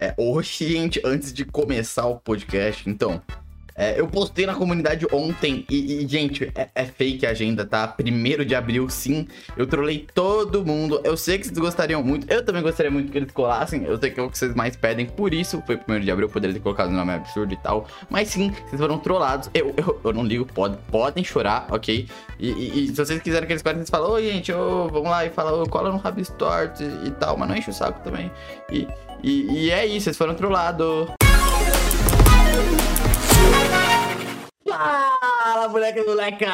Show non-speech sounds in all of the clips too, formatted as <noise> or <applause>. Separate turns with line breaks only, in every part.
É, hoje, gente, antes de começar o podcast, então, é, eu postei na comunidade ontem e, e gente, é, é, fake a agenda, tá? Primeiro de abril, sim. Eu trolei todo mundo. Eu sei que vocês gostariam muito. Eu também gostaria muito que eles colassem. Eu sei que é o que vocês mais pedem. Por isso, foi primeiro de abril, eu poderia ter colocado o nome absurdo e tal. Mas sim, vocês foram trollados. Eu, eu, eu não ligo, pode, podem chorar, ok? E, e, e, se vocês quiserem que eles corem, vocês falam, oi, gente, oh, vamos lá e fala, oh, cola no Rabis Torto e, e, tal. Mas não enche o saco também. E, e, e é isso, vocês foram trollados. Fala, moleque moleca!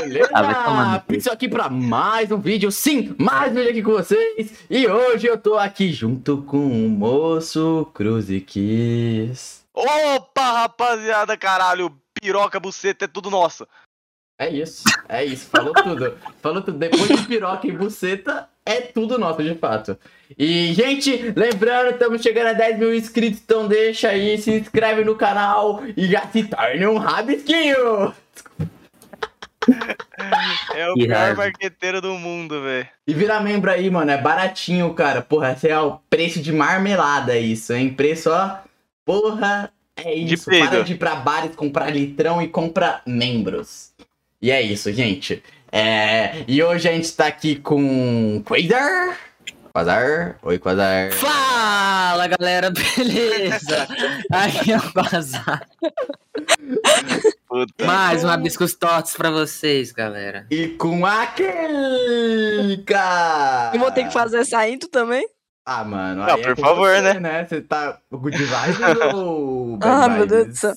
Beleza? Pixel aqui pra mais um vídeo, sim, mais um vídeo aqui com vocês. E hoje eu tô aqui junto com o moço Cruziquis.
Opa, rapaziada, caralho, piroca, buceta, é tudo nosso.
É isso, é isso, falou tudo. Falou tudo. Depois de piroca e buceta, é tudo nosso, de fato. E, gente, lembrando, estamos chegando a 10 mil inscritos, então deixa aí, se inscreve no canal e já se torne um rabisquinho!
É o pior marqueteiro do mundo, velho.
E vira membro aí, mano, é baratinho, cara. Porra, esse é o preço de marmelada, isso, hein? Preço, ó. Porra, é isso. Para de ir pra bares, comprar litrão e compra membros. E é isso, gente. É... E hoje a gente tá aqui com Quasar. Quasar. Oi, Quasar.
Fala, galera, <laughs> beleza? Aqui é o Quasar. Puta. Mais um Abiscos Tots pra vocês, galera.
E com a Kika!
Eu vou ter que fazer essa intro também?
Ah, mano.
Não, por é favor,
você,
né?
né? Você tá good vibes ou <laughs>
Ah, meu Deus do céu.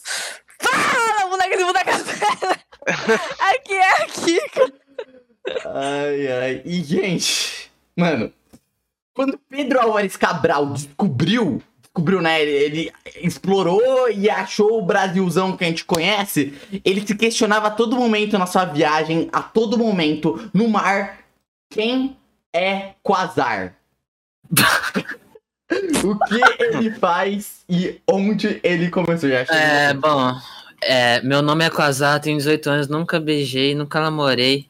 Fala, moleque do Muda Café! <laughs> aqui é a Kika.
Ai, ai. E, gente, mano, quando Pedro Álvares Cabral descobriu, descobriu, né? Ele, ele, explorou e achou o Brasilzão que a gente conhece, ele se questionava a todo momento na sua viagem, a todo momento, no mar, quem é Quasar? <laughs> o que ele faz e onde ele começou? Já
é, bom, é, meu nome é Quasar, tenho 18 anos, nunca beijei, nunca namorei.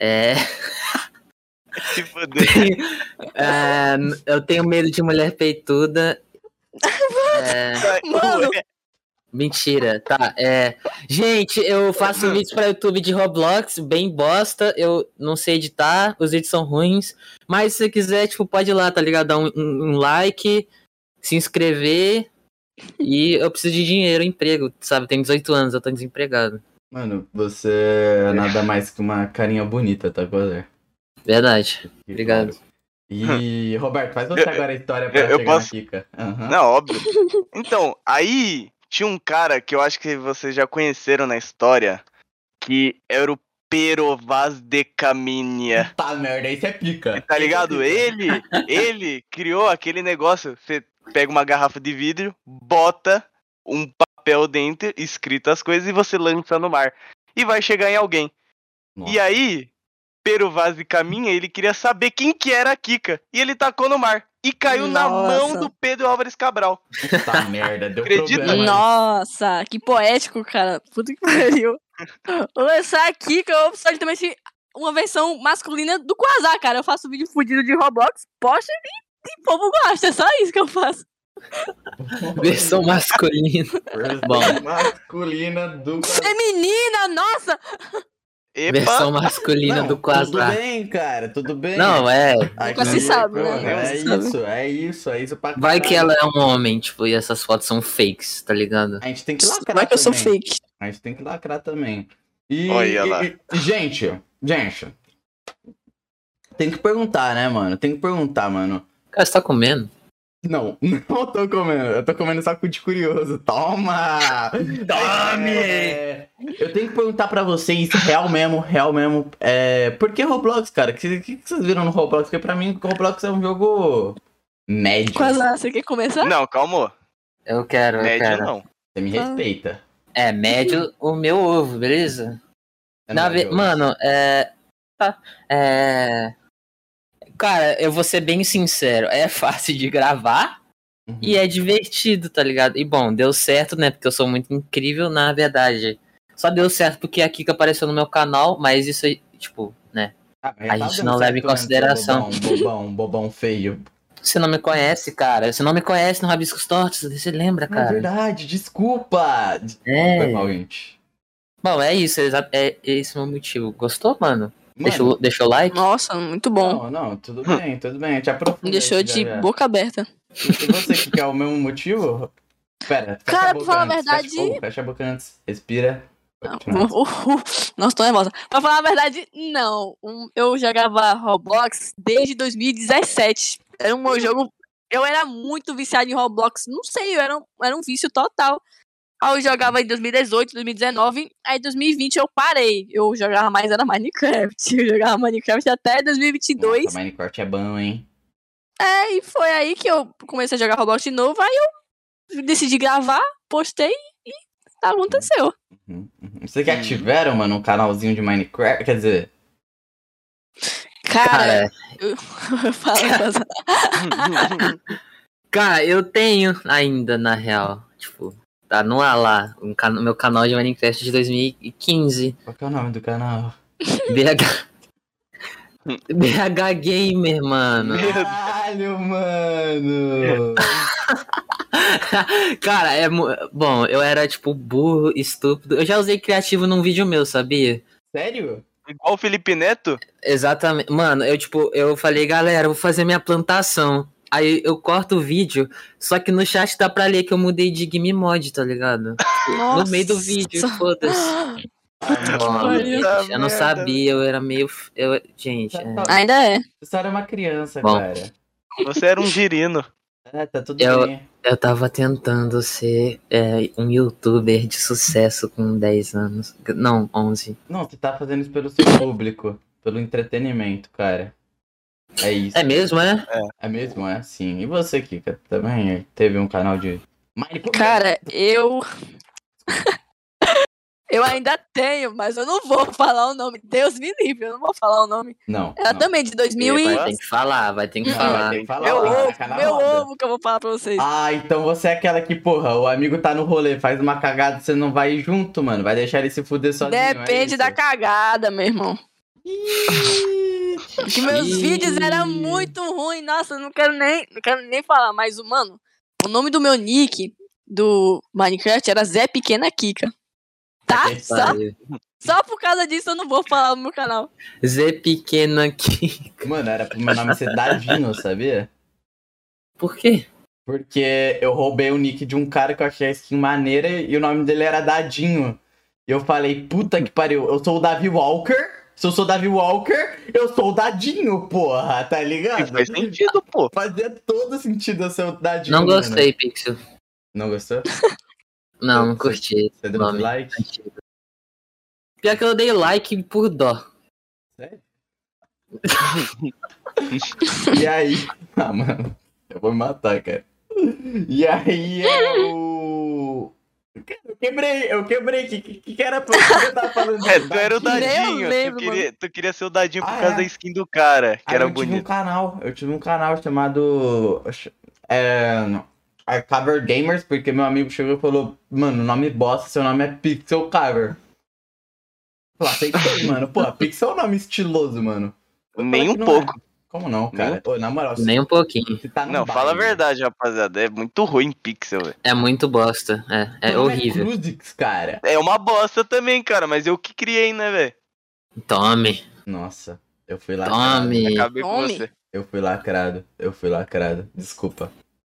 É.
Se fuder. <laughs>
é, eu tenho medo de mulher peituda.
É... Mano!
Mentira, tá. É... Gente, eu faço vídeos para YouTube de Roblox, bem bosta. Eu não sei editar, os vídeos são ruins. Mas se você quiser, tipo, pode ir lá, tá ligado? Dar um, um like, se inscrever. E eu preciso de dinheiro, emprego, sabe? Tenho 18 anos, eu tô desempregado.
Mano, você é nada mais que uma carinha bonita, tá, Gozer?
Verdade. Obrigado.
E, Roberto, faz você <laughs> agora a história pra eu,
eu
chegar
posso...
na Kika. Uhum.
Não, óbvio. Então, aí tinha um cara que eu acho que vocês já conheceram na história, que era o Pero Vaz de Caminha.
Tá merda, isso é pica.
Tá ligado? Ele, ele criou aquele negócio, você pega uma garrafa de vidro, bota um papel dentro, escrito as coisas, e você lança no mar. E vai chegar em alguém. Nossa. E aí, Pero Vaz de Caminha, ele queria saber quem que era a Kika. E ele tacou no mar. E caiu Nossa. na mão do Pedro Álvares Cabral.
Puta <laughs> merda, deu
Acredita?
problema.
Nossa, que poético, cara. Puta que pariu. Vou lançar a Kika, eu preciso também ser uma versão masculina do Quasar, cara. Eu faço vídeo fudido de Roblox, posta e, e o povo gosta. É só isso que eu faço.
Versão masculina.
Bom. Masculina do.
Feminina, nossa!
Epa. Versão masculina
não,
do Quasar.
Tudo bem, cara, tudo bem.
Não, é.
Nunca se sabe, né?
É isso, é isso, é isso pra
caralho. Vai que ela é um homem, tipo, e essas fotos são fakes, tá ligado?
A gente tem que lacrar
Vai que eu
também.
sou fake.
A gente tem que lacrar também. E,
Olha lá.
E, e, gente, gente. Tem que perguntar, né, mano? Tem que perguntar, mano.
Cara, você tá comendo?
Não, <laughs> não tô comendo. Eu tô comendo só de curioso. Toma!
Tome!
É, eu tenho que perguntar pra vocês, real mesmo, real mesmo. É, por que Roblox, cara? O que, que, vocês viram no Roblox? Porque pra mim, Roblox é um jogo médio.
Quase, você quer começar?
Não, calma.
Eu quero, eu
Médio
quero.
não.
Você me respeita.
É, médio <laughs> o meu ovo, beleza?
É
Na ve- Mano, é. Tá. É. Cara, eu vou ser bem sincero, é fácil de gravar
Uhum.
e é divertido, tá ligado? E bom, deu certo, né? Porque eu sou muito incrível, na verdade. Só deu certo porque a Kika apareceu no meu canal, mas isso aí, tipo, né?
Ah,
a
tá
gente não leva em
antes,
consideração.
Bobão, bobão, bobão feio.
Você não me conhece, cara. Você não me conhece no Rabiscos Tortos. Você lembra,
É
cara?
verdade, desculpa. Foi
É.
mal, gente.
Bom, é isso. É, é esse o meu motivo. Gostou, mano? Deixou, deixou o like?
Nossa, muito bom.
Não, não, tudo bem, tudo bem. A gente aprofunda.
Deixou de
já.
boca aberta.
E você que quer o mesmo motivo? Pera,
Cara, pra falar a verdade-
Fecha, oh, fecha a boca antes. Respira.
Não, uh, <laughs> uh, Nossa, tô nervosa. Pra falar a verdade, não. Um, eu jogava Roblox desde 2017. Era um meu jogo. Eu era muito viciado em Roblox. Não sei, eu era um, era um vício total. Aí eu jogava em 2018, 2019. Aí em 2020 eu parei. Eu jogava mais, era Minecraft. <laughs> Eu jogava Minecraft até 2022.
Nossa, Minecraft é bom, hein?
É, e foi aí que eu comecei a jogar Roblox de novo. Aí eu decidi gravar, postei e aconteceu.
Uhum, uhum. Vocês já tiveram, mano, um canalzinho de Minecraft? Quer dizer,
Cara,
Cara,
eu <laughs> <laughs>
cara, eu tenho ainda, na real. Tipo, tá no ar lá. Um cana- meu canal de Minecraft de 2015.
qual que é o nome do canal? <laughs>
BH. BH Gamer, mano.
Caralho, mano! <laughs>
Cara, é. Bom, eu era, tipo, burro, estúpido. Eu já usei criativo num vídeo meu, sabia?
Sério?
Igual o Felipe Neto?
Exatamente. Mano, eu, tipo, eu falei, galera, eu vou fazer minha plantação. Aí eu corto o vídeo, só que no chat dá pra ler que eu mudei de game mod, tá ligado? No meio do vídeo,
Nossa.
foda-se. Eu não sabia, eu era meio. Eu... Gente, é.
Ainda é.
Você era uma criança,
Bom.
cara.
Você era um girino.
É, tá tudo
Eu-
bem.
eu tava tentando ser é, um youtuber de sucesso com 10 anos. Não, 11.
Não, você tá fazendo isso pelo seu público, pelo entretenimento, cara. É isso.
É mesmo, é?
É mesmo? É assim. E você, Kika, também teve um canal de?
Cara, eu. <laughs> eu ainda tenho, mas eu não vou falar o nome. Deus me livre, eu não vou falar o nome.
Não.
Era
não.
também de 2000 e.
Vai ter que falar, vai ter que falar.
tem que falar,
Meu ovo, meu ovo que eu vou falar pra vocês.
Ah, então você é aquela que, porra, o amigo tá no rolê, faz uma cagada, você não vai junto, mano. Vai deixar ele se fuder sozinho. é
Depende
isso?
da cagada, meu irmão. Porque meus vídeos eram muito ruins. Nossa, eu não quero nem, não quero nem falar. Mas, mano, o nome do meu nick do Minecraft era Zé Pequena Kika. Tá? Só, só por causa disso eu não vou falar no meu canal.
Zé pequeno aqui.
Mano, era pro meu nome ser Dadinho, <laughs> sabia?
Por quê?
Porque eu roubei o nick de um cara que eu achei a skin maneira e o nome dele era Dadinho. E eu falei, puta que pariu, eu sou o Davi Walker. Se eu sou Davi Walker, eu sou o Dadinho, porra, tá ligado?
faz sentido, pô.
Fazia todo sentido eu ser o Dadinho.
Não gostei, Pixel.
Não gostou? <laughs>
Não, não curti.
Você deu
Nome.
dislike?
Pior que eu dei like por dó.
Sério? <laughs> e aí. Ah, mano, eu vou me matar, cara. E aí eu. Cara, Eu quebrei, eu quebrei. Que, que, que era pra que eu tava falando? <laughs>
É, tu era o
Dadinho?
Lembro,
tu, queria, tu queria ser o Dadinho por
Ah,
causa
é?
da skin do cara, que
Aí
era
eu tive um
bonito.
canal, eu tive um canal chamado. É, é, Cover Gamers, porque meu amigo chegou e falou: Mano, o nome bosta, seu nome é Pixel Cover. Eu aceitei, mano. Pô, Pixel é um nome estiloso, mano. Eu
Nem um
não
pouco.
É. Como não, cara? Ô, na moral,
Nem um pouquinho.
tá
Não, fala a verdade, rapaziada. É muito ruim pixel, velho.
É muito bosta. É, é horrível.
Cruzix, cara.
É uma bosta também, cara, mas eu que criei, né, velho?
Tome.
Nossa, eu fui lacrado.
Tome.
Acabei com
Tome.
você.
Eu fui lacrado. Eu fui lacrado. Desculpa.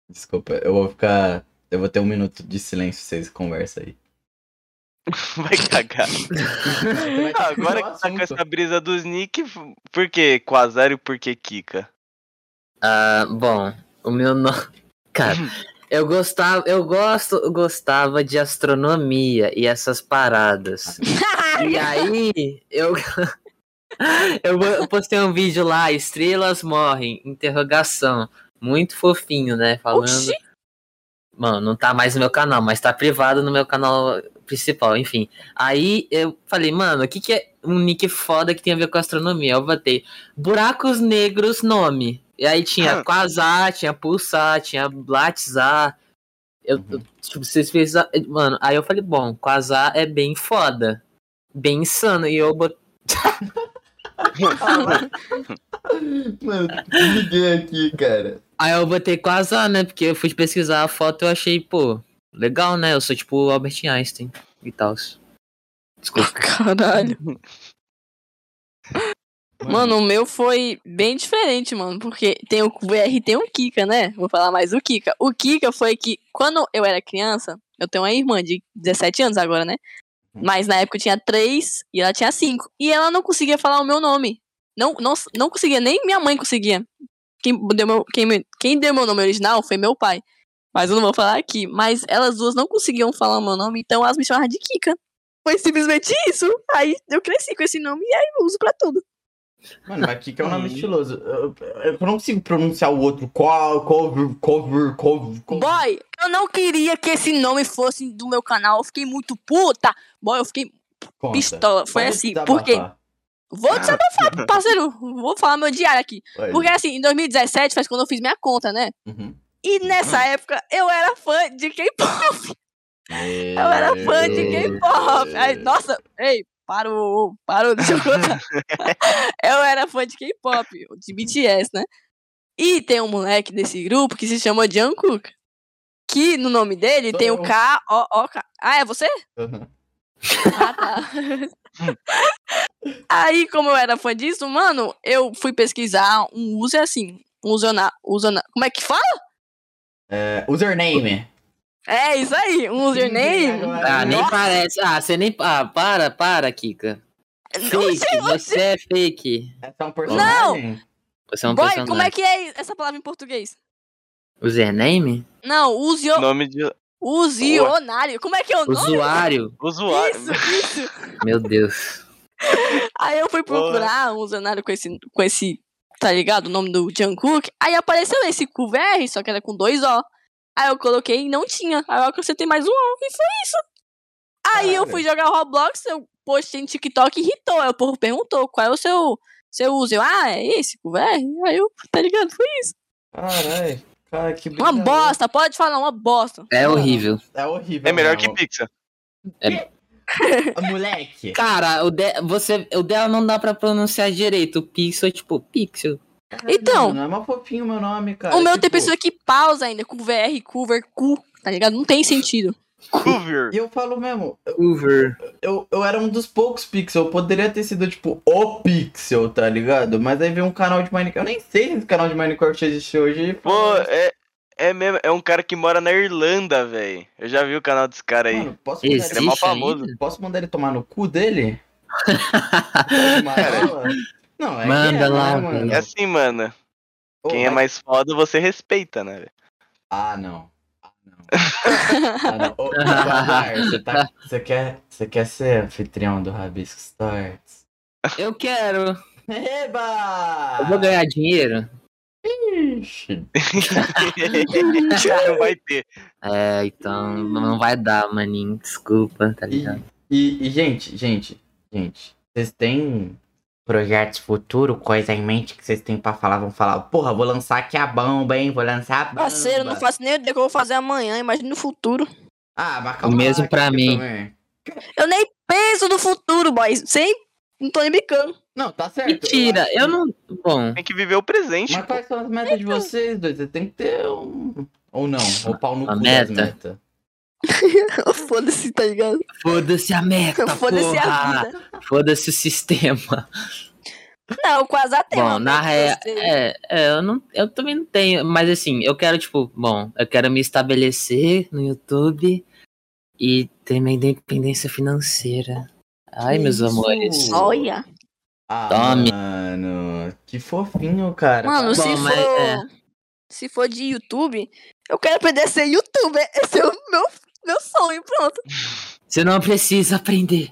Desculpa. Eu vou ficar. Eu vou ter um minuto de silêncio, vocês conversam aí. <laughs>
Vai cagar. Ah, agora que tá com essa brisa dos nick, por que Quasar e por que Kika?
Ah, bom, o meu nome. <laughs> Cara, <laughs> eu gostava, eu gosto, eu gostava de astronomia e essas paradas. E aí, eu. eu postei um vídeo lá, estrelas morrem, interrogação. Muito fofinho, né? Falando.
Oxi.
Mano, não tá mais no meu canal, mas tá privado no meu canal principal, enfim. Aí eu falei, mano, o que, que é um nick foda que tem a ver com astronomia? Eu botei Buracos Negros nome. E aí tinha
Ah.
Quasar, tinha Pulsar, tinha Blatzar. Eu,
Uhum.
eu- tipo, vocês fez. Mano, aí eu falei, bom, Quasar é bem foda. Bem insano. E eu botei. <laughs>
Mano, desliguei aqui, cara.
Aí eu botei azar, né? Porque eu fui pesquisar a foto e eu achei, pô, legal, né? Eu sou tipo o Albert Einstein e tal. Desculpa. <laughs>
Caralho. Mano, o meu foi bem diferente, mano. Porque tem o VR e tem o Kika, né? Vou falar mais do Kika. O Kika foi que, quando eu era criança, eu tenho uma irmã de 17 anos agora, né? Mas na época eu tinha 3 e ela tinha 5. E ela não conseguia falar o meu nome. Não, não, não conseguia, nem minha mãe conseguia. Quem deu, meu, quem, quem deu meu nome original foi meu pai. Mas eu não vou falar aqui. Mas elas duas não conseguiam falar o meu nome, então elas me chamavam de Kika. Foi simplesmente isso. Aí eu cresci com esse nome e aí eu uso pra tudo.
Mano, mas Kika é um nome
Hum.
estiloso. Eu, eu não consigo pronunciar o outro. Qual, cover, cover, cover, cover.
Boy, eu não queria que esse nome fosse do meu canal. Eu fiquei muito puta. Boy, eu fiquei
Conta.
pistola. Foi
Pode
assim, porque. Vou desabafar, parceiro. Vou falar meu diário aqui. Porque assim, em 2017 foi quando eu fiz minha conta, né?
Uhum.
E nessa época eu era fã de K-pop. Eu era fã de K-pop. Aí, nossa, ei, parou, parou, deixa eu contar. <laughs> eu era fã de K-pop, de BTS, né? E tem um moleque desse grupo que se chama Jungkook. Que no nome dele tem o. K-O-O-K. Ah, é você?
Uhum.
Ah, tá. Aí, como eu era fã disso, mano, eu fui pesquisar um user assim. Um user, como é que fala?
É, username.
É isso aí, um username.
Ah, nem
Nossa.
parece. Ah, você nem. Ah, para, para, Kika.
Não
Fake,
sei,
você é fake.
Essa é um personagem?
Você é um
Boy,
personagem.
como é que é essa palavra em português?
Username?
Não, usio,
Nome de
usionário. Como é que é o nome?
Usuário?
usuário.
Isso, isso.
Meu Deus.
Aí eu fui procurar um usionário com esse, com esse, tá ligado? O nome do Jungkook. Aí apareceu esse QVR, só que era com dois O. Aí eu coloquei e não tinha. Aí eu acrescentei mais um O e foi isso. Aí eu fui jogar Roblox, eu postei no TikTok e irritou. Aí o povo perguntou qual é o seu, seu uso. Eu, ah, é esse QVR? Aí eu, tá ligado? Foi isso.
Caralho. Cara, que
Uma bosta, pode falar, uma bosta.
É horrível.
É horrível.
É melhor que
mesmo. Moleque.
Cara, o, de, você, o dela não dá pra pronunciar direito. O pixel é tipo pixel.
Então.
Não é mais fofinho o meu nome, cara.
o meu
tipo,
tem pessoa que pausa ainda, com VR, cover, cu, tá ligado? Não tem sentido.
Cover.
E eu falo mesmo,
Uber.
eu, eu era um dos poucos pixel. Eu poderia ter sido, tipo, o pixel, tá ligado? Mas aí veio um canal de Minecraft. Eu nem sei se esse canal de Minecraft existe hoje.
Pô, é, é mesmo. É um cara que mora na Irlanda, velho. Eu já vi o canal desse cara aí.
Mano, posso mandar,
Existe
Ele é mó famoso.
ainda?
posso mandar ele tomar no cu dele? Não, é
Manda
é,
lá,
né, mano?
É assim, mano.
Ô,
Quem é
mas-
mais foda, você respeita, né? velho?
Ah, não. Ah, não. Ah, não. Ô, você, tá, você, quer, você quer ser anfitrião do Rabisco Starts?
Eu quero.
Eba!
Eu vou ganhar dinheiro?
Ixi. <laughs>
não vai ter.
É, então não vai dar, maninho. Desculpa, tá ligado?
E, e, gente, gente, gente, vocês têm projetos futuro, coisa em mente que vocês têm pra falar? Vão falar, porra, vou lançar aqui a bomba, hein? Vou lançar a bomba.
Parceiro, não faço nem ideia que eu vou fazer amanhã, imagina no futuro.
Ah, mas
O mesmo pra mim.
também.
Eu nem penso no futuro, boy. Sem. Não tô nem brincando.
Não, tá certo.
Mentira, eu
que-
não. Bom,
Tem que viver o presente.
Mas
pô.
quais são as metas de vocês dois? Você tem que ter um. Ou não, ou pau no
Uma
cu
meta?
das metas. <laughs>
Foda-se, tá ligado?
foda-se a meta, <laughs>
Foda-se a vida.
Foda-se o sistema.
Não, quase até.
Bom, na real,
eu
é, é, eu não, eu também não tenho, mas assim, eu quero tipo, bom, eu quero me estabelecer no YouTube e ter minha independência financeira. Ai,
Que
meus
isso?
amores.
Olha.
Ah,
Tome.
mano. Que fofinho, cara.
Mano, se
Bom,
for.
é.
Se for de YouTube, eu quero aprender a ser youtuber. <laughs> Esse é o meu, meu sonho, pronto.
Você não precisa aprender.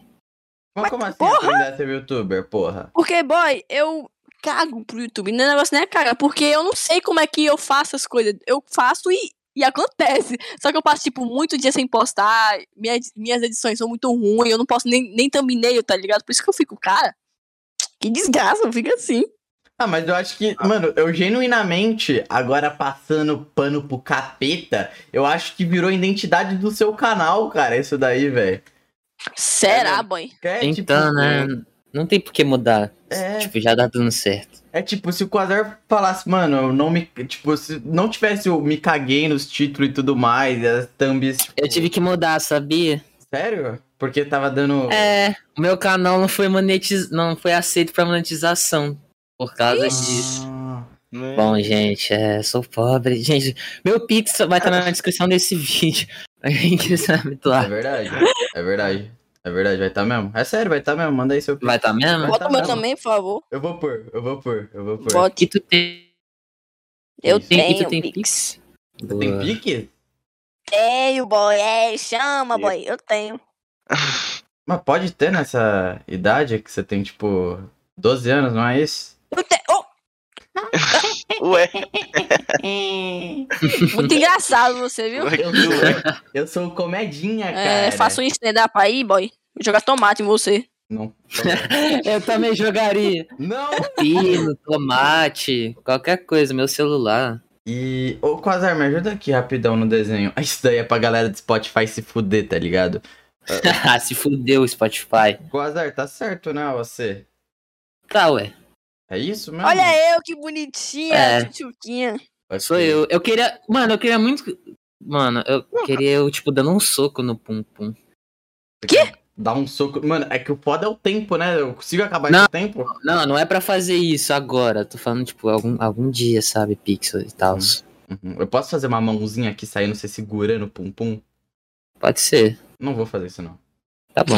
Mas como assim
porra!
aprender a ser youtuber, porra?
Porque, boy, eu cago pro YouTube. Não é negócio nem é caga, porque eu não sei como é que eu faço as coisas. Eu faço e, e acontece. Só que eu passo, tipo, muito dia sem postar. Minha, minhas edições são muito ruins. Eu não posso nem, nem thumbnail, tá ligado? Por isso que eu fico, cara. Que desgraça, fica assim.
Ah, mas eu acho que, mano, eu genuinamente, agora passando pano pro capeta, eu acho que virou a identidade do seu canal, cara, isso daí, velho.
Será,
É,
boy?
É,
então,
tipo,
né? Não tem por que mudar.
É.
Tipo, já dá dando certo.
É tipo, se o Quasar falasse, mano, eu não me. Tipo, se não tivesse o me caguei nos títulos e tudo mais, e as thumbs. Tipo,
Eu tive que mudar, sabia?
Sério? Porque tava dando.
É, o meu canal não foi monetiz... não foi aceito pra monetização por causa disso.
Ah,
Né?
Bom, gente, é, sou pobre. Gente, meu Pix vai estar na <laughs> descrição desse vídeo. Pra Quem quiser me
é verdade. É verdade. É verdade, vai estar mesmo. É sério, vai estar mesmo. Manda aí seu
Vai estar mesmo?
Vai
Bota
tá
o meu
mesmo.
também, por favor.
Eu vou pôr, eu vou pôr, eu vou pôr.
Bota.
Que tu tem.
Eu
Tem- e tu
tenho,
tem
Pix.
Tem
Boa.
pique?
Tenho, boy. É, chama, boy. Eu tenho.
Mas pode ter nessa idade que você tem, tipo, 12 anos, não é isso?
Eu tenho. <laughs> Oh,
Ué, <laughs>
muito engraçado você, viu?
Eu sou, eu sou comedinha, cara.
É, faça um stand-up aí, boy. Vou jogar tomate em você.
Não. <laughs>
Eu também jogaria.
Não!
Pino, tomate, qualquer coisa, meu celular.
E. Ô, Quasar, me ajuda aqui rapidão no desenho. Isso daí é pra galera do Spotify se fuder, tá ligado? <laughs>
Ah, Se fudeu o Spotify.
Quasar, tá certo, né, você?
Tá, ué.
É isso mesmo?
Olha eu, que bonitinha,
É.
tchutchuquinha.
Sou eu. Eu queria. Mano, eu queria muito. Mano, eu queria eu, tipo, dando um soco no Pum Pum.
Quê? Dá um soco. Mano, é que o foda é o tempo, né? Eu consigo acabar
Não.
esse tempo?
Não, não é pra fazer isso agora. Tô falando, tipo, algum, algum dia, sabe? Pixel e tal.
Uhum. Eu posso fazer uma mãozinha aqui saindo, você segurando o pum-pum?
Pode ser.
Não vou fazer isso, não.
Tá bom.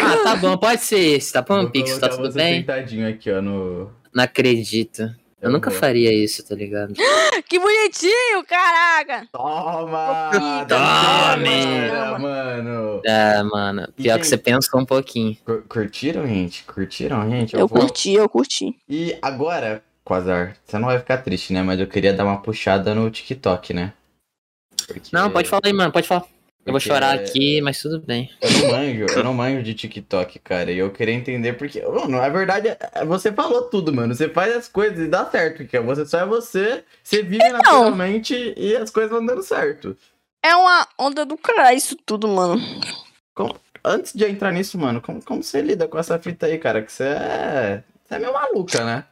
Ah, tá bom, pode ser esse, tá bom, Pixel? Tá tudo
você
bem?
sentadinho aqui, ó, no...
Não acredito. Eu nunca
vou.
faria isso, tá ligado? <gasps>
Que bonitinho, caraca.
Toma!
Tome!
Toma! mano!
É, mano. Pior
E,
que você pensou um pouquinho.
Cur- Curtiram, gente? Curtiram, gente?
Eu
vou-
curti, eu curti.
E agora, Quasar, você não vai ficar triste, né? Mas eu queria dar uma puxada no TikTok, né? Porque
Não, pode falar aí, mano, pode falar. Eu vou
Porque
chorar aqui, mas tudo bem.
Eu não manjo, eu não manjo de TikTok, cara. E eu queria entender porque. Mano, a verdade é. Você falou tudo, mano. Você faz as coisas e dá certo, que Você só é você, você vive naturalmente e as coisas vão dando certo.
É uma onda do caralho isso tudo, mano.
Antes de entrar nisso, mano, como, como você lida com essa fita aí, cara? Que você é. Você é meio maluca, né?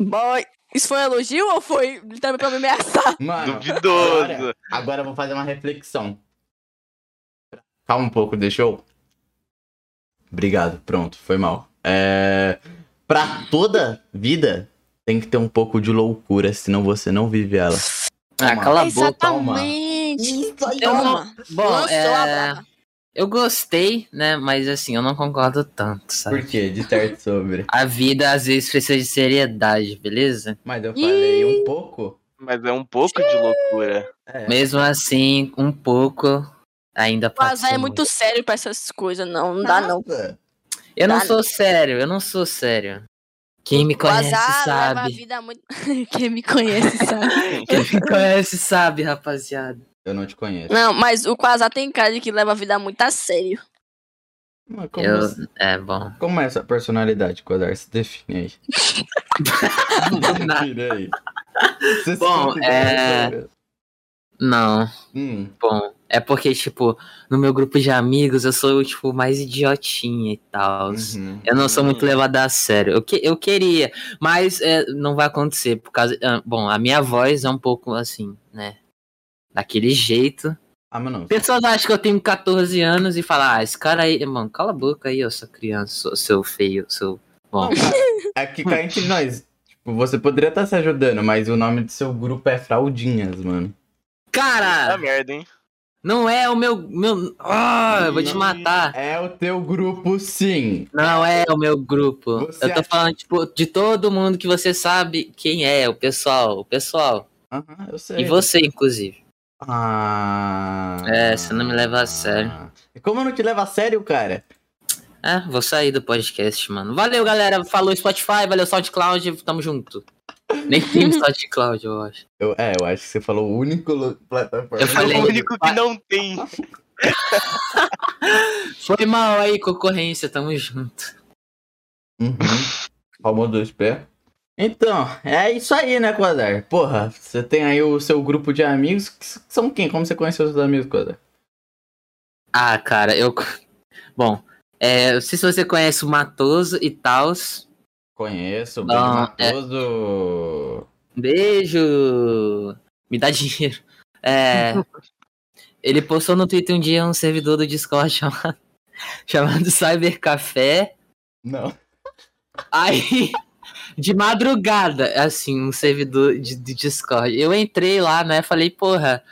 Boy. Isso foi um elogio ou foi literalmente pra me ameaçar?
Mano.
duvidoso.
Agora, agora eu vou fazer uma reflexão. Calma um pouco, deixou? Obrigado, pronto, foi mal. É. Pra toda vida tem que ter um pouco de loucura, senão você não vive ela.
Ah,
Toma.
cala a boca.
Exatamente.
Isso aí,
Eu não-
Toma.
Bom,
Lançou a
é... Eu gostei, né? Mas assim, eu não concordo tanto, sabe?
Por quê? De certo sobre. <laughs>
A vida às vezes precisa de seriedade, beleza?
Mas eu falei um pouco.
Mas é um pouco de loucura.
É.
Mesmo assim, um pouco ainda pode
Vazar
ser
é muito sério pra essas coisas, não. Não dá, não.
Eu não
Dá
sou sério, eu não sou sério. Quem me conhece
Vazar leva a
sabe.
vida muito. <laughs> Quem me conhece sabe.
Quem me conhece sabe, rapaziada.
Eu não te conheço.
Não, mas o Quasar tem cara de que leva a vida muito a sério.
Mas como,
Eu...
você-
É bom.
como é essa personalidade, Kodar? Se define aí. <laughs> define aí. Você
Bom, é- Não,
Hum,
bom. É porque, tipo, no meu grupo de amigos eu sou, tipo, mais idiotinha e tal.
uhum.
Eu não sou muito levado a sério. Eu, que, eu queria, mas é, não vai acontecer. Por causa. ah, Bom, a minha voz é um pouco assim, né? Daquele jeito.
Ah, mas não.
Pessoas acham que eu tenho 14 anos e falam, ah, esse cara aí, mano, cala a boca aí, ô sua criança, seu, feio, seu. Bom.
Não, cara, é que cá entre <laughs> nós. Tipo, você poderia estar se ajudando, mas o nome do seu grupo é Fraldinhas, mano.
Tá
Cara,
merda, hein?
não é o meu. meu... Ah, eu vou te matar.
É o teu grupo, sim.
Não é o meu grupo.
Você
eu tô
acha-
falando, tipo, de todo mundo que você sabe quem é, o pessoal, o pessoal.
Aham, eu sei.
E você, inclusive.
Ah.
É, você não me leva a sério.
E Como eu não te levo a sério, cara?
É, vou sair do podcast, mano. Valeu, galera. Falou Spotify, valeu SoundCloud, tamo junto. Nem tem <laughs> SoundCloud, eu acho.
Eu, é, eu acho que você falou o único plataforma.
Eu falei-
o único que não tem. <laughs>
Foi mal aí, concorrência, tamo junto.
Uhum. Palmou dois pés. Então, é isso aí, né, Quadar? Porra, você tem aí o seu grupo de amigos. que São quem? Como você conheceu os seus amigos, Quadar?
Ah, cara, eu. Bom, É, não sei se você conhece o Matoso e Taos.
Conheço, o Beijo
é-
Matoso.
Beijo! Me dá dinheiro. É, <laughs> ele postou no Twitter um dia um servidor do Discord chamado, <laughs> chamado Cyber Café.
Não.
Aí, de madrugada, assim, um servidor de, de Discord. Eu entrei lá, né? Falei, porra,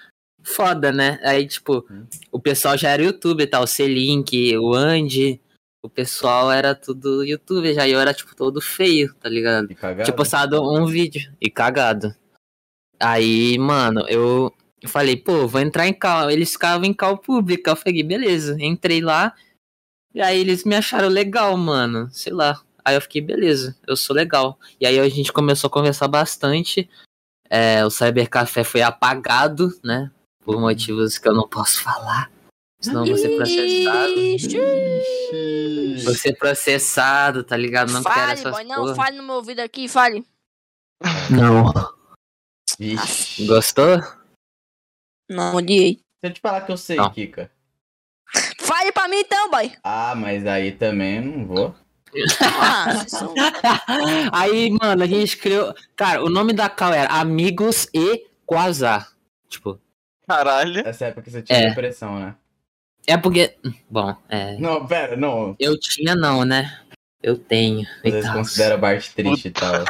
foda, né? Aí, tipo,
Hum.
o pessoal já era youtuber, tal, o C-Link, o Andy. O pessoal era tudo youtuber já. E eu era, tipo, todo feio, tá ligado? Tinha postado um vídeo e cagado. Aí, mano, eu, eu falei, pô, vou entrar em cal. Eles ficavam em cal pública. Eu falei, beleza. Entrei lá. E aí eles me acharam legal, mano. Sei lá. Aí eu fiquei, beleza, eu sou legal. E aí a gente começou a conversar bastante. É, o Cybercafé foi apagado, né? Por motivos que eu não posso falar. Senão eu vou ser processado.
Ixi.
Vou ser processado, tá ligado? Não quero
fale,
essas
boy, não,
porra.
fale no meu ouvido aqui, fale.
Não.
Ixi.
Gostou?
Não, odiei.
Se eu te falar que eu sei,
Não.
Kika.
Fale pra mim então, boy.
Ah, mas aí também eu não vou. <laughs>
Aí, mano, a gente criou. Cara, o nome da cal era Amigos e Quasar. Tipo,
Caralho.
Essa época que você tinha
É.
depressão, né?
é porque. Bom, é.
Não, pera, não.
Eu tinha, não, né? Eu tenho. Tal.
considera Bart triste e tal.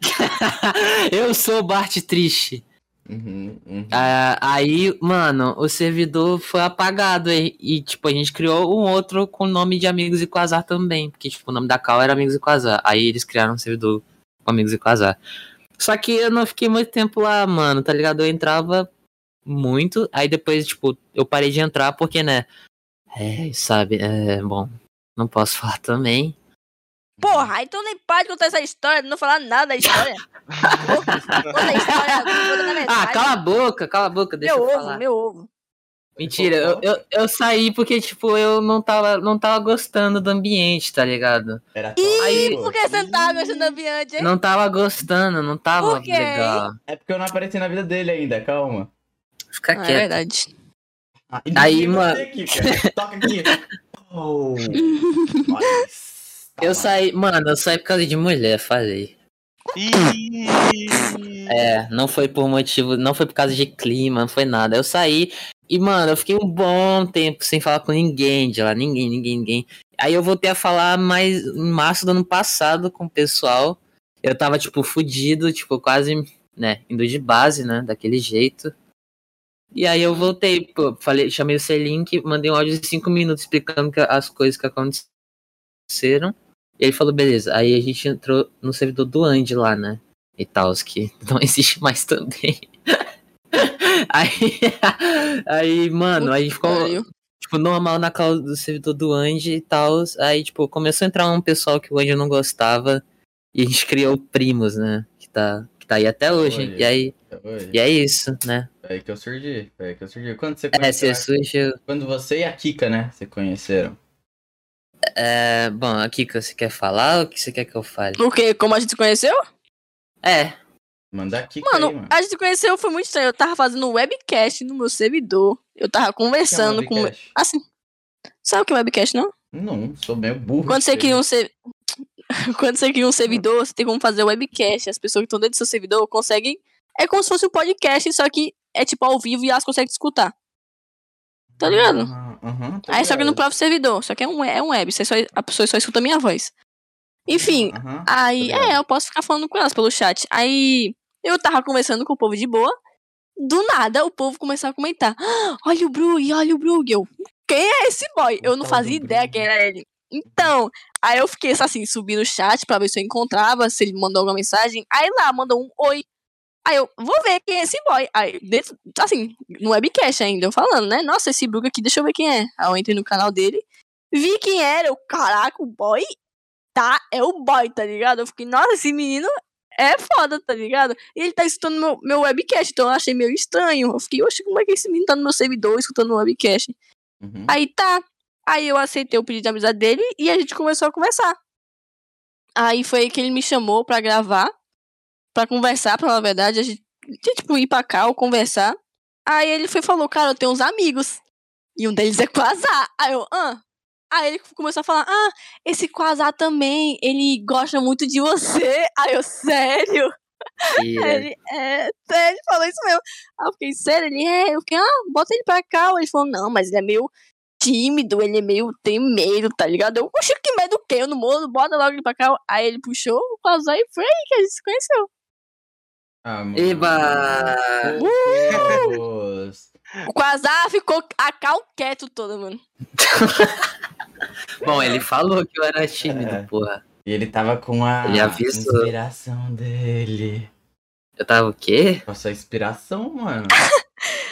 <laughs>
eu sou o Bart triste.
Uhum, uhum.
Ah, aí, mano, o servidor foi apagado e, e, tipo, a gente criou um outro com o nome de Amigos e Quasar também. Porque, tipo, o nome da cal era Amigos e Quasar. Aí eles criaram um servidor com Amigos e Quasar. Só que eu não fiquei muito tempo lá, mano, tá ligado? Eu entrava muito, aí depois, tipo, eu parei de entrar porque, né? É, sabe, é, bom, não posso falar também.
Porra, aí tu nem para de contar essa história, não falar nada da história. Conta a história, na
Ah, cala a boca, cala a boca, deixa
meu
eu
ovo,
falar.
meu ovo.
Mentira, eu, eu, eu saí porque, tipo, eu não tava, não tava gostando do ambiente, tá ligado?
Era
Ih,
Aí-
por que você não tava gostando do ambiente, hein?
Não tava gostando, não tava legal.
É porque eu não apareci na vida dele ainda, calma.
Fica
Ah, é
quieto.
verdade.
Ah,
Aí, mano-
Kika? Toca aqui. <laughs> Oh. Tá
Eu saí, mano, eu saí por causa de mulher, falei. É, não foi por motivo, não foi por causa de clima, não foi nada. Eu saí e, mano, eu fiquei um bom tempo sem falar com ninguém de lá, ninguém, ninguém, ninguém. Aí eu voltei a falar mais em março do ano passado com o pessoal. Eu tava, tipo, fudido, tipo, quase, né, indo de base, né, daquele jeito. E aí eu voltei, pô, falei, chamei o C-Link, mandei um áudio de 5 minutos explicando que- as coisas que aconteceram. E ele falou, beleza. Aí a gente entrou no servidor do Andy lá, né? E tal, que <laughs> não existe mais também. <laughs> aí, <laughs> aí, mano, aí ficou, tipo, normal na causa do servidor do Andy e tal. Aí, tipo, começou a entrar um pessoal que o Andy não gostava. E a gente criou o Primos, né? Que tá, que tá aí até hoje.
Olha.
E aí,
Oi,
e é isso, né?
Foi aí que eu surgi. Foi aí que eu surgi. Quando você
É,
conheceu?
você surgiu.
Quando você e a Kika, né? Se conheceram.
É, bom, aqui que você quer falar ou o que você quer que eu fale?
O quê? Como a gente se conheceu?
É,
Manda a Kika
Mano,
mano.
a gente conheceu foi muito estranho. Eu tava fazendo webcast no meu servidor. Eu tava conversando
Que é um
com. Assim. Sabe o que é webcast, não?
Não, sou meio burro.
Quando você cria um ser... <laughs> Quando você cria um servidor, você tem como fazer webcast. As pessoas que estão dentro do seu servidor conseguem. É como se fosse um podcast, só que é tipo ao vivo e elas conseguem te escutar. Tá ligado?
Tô
Aí só que no próprio servidor. Só que é um, é um web. Você só, a pessoa só escuta a minha voz. Enfim,
Aham,
Aí,
ligado.
é, eu posso ficar falando com elas pelo chat. Aí, eu tava conversando com o povo de boa. Do nada, o povo começou a comentar: "Ah, Olha o Brug, olha o Brug. Eu, quem é esse boy? Eu não fazia ideia quem era ele. Então, aí eu fiquei assim, subi no chat pra ver se eu encontrava, se ele mandou alguma mensagem. Aí lá, mandou um oi. Aí eu, vou ver quem é esse boy. Aí, dentro, assim, no webcast ainda, eu falando, né? Nossa, esse Brug aqui, deixa eu ver quem é. Aí eu entrei no canal dele, vi quem era. Eu, caraca, o boy tá, é o boy, tá ligado? Eu fiquei, nossa, esse menino é foda, tá ligado? E ele tá escutando meu, meu webcast, então eu achei meio estranho. Eu fiquei, oxe, como é que esse menino tá no meu servidor escutando meu webcast?
Uhum.
Aí tá. Aí eu aceitei o pedido de amizade dele e a gente começou a conversar. Aí foi aí que ele me chamou pra gravar, pra conversar, pra falar a verdade. A gente tinha, tipo, ir pra cá ou conversar. Aí ele foi e falou, cara, eu tenho uns amigos. E um deles é Quasar. Aí eu, ah. Aí ele começou a falar: Ah, esse Quasar também, ele gosta muito de você. <laughs> Aí eu, sério? Aí
Mentira.
ele, é, ele falou isso mesmo. Aí eu fiquei, sério? Ele, é, eu fiquei, ah, bota ele pra cá. Ele falou, não, mas ele é meio tímido, ele é meio, tem medo, tá ligado? Eu, oxi, que medo o quê? Eu não morro, bota logo ele pra cá. Aí ele puxou o Quasar e foi aí que a gente se conheceu.
Ah, mano.
Eba!
Deus.
O Quasar ficou a cal quieto toda, mano. <laughs>
Bom, ele falou que eu era tímido,
É.
porra.
E ele tava com a inspiração dele.
Eu tava o quê?
Com a sua inspiração, mano. <laughs>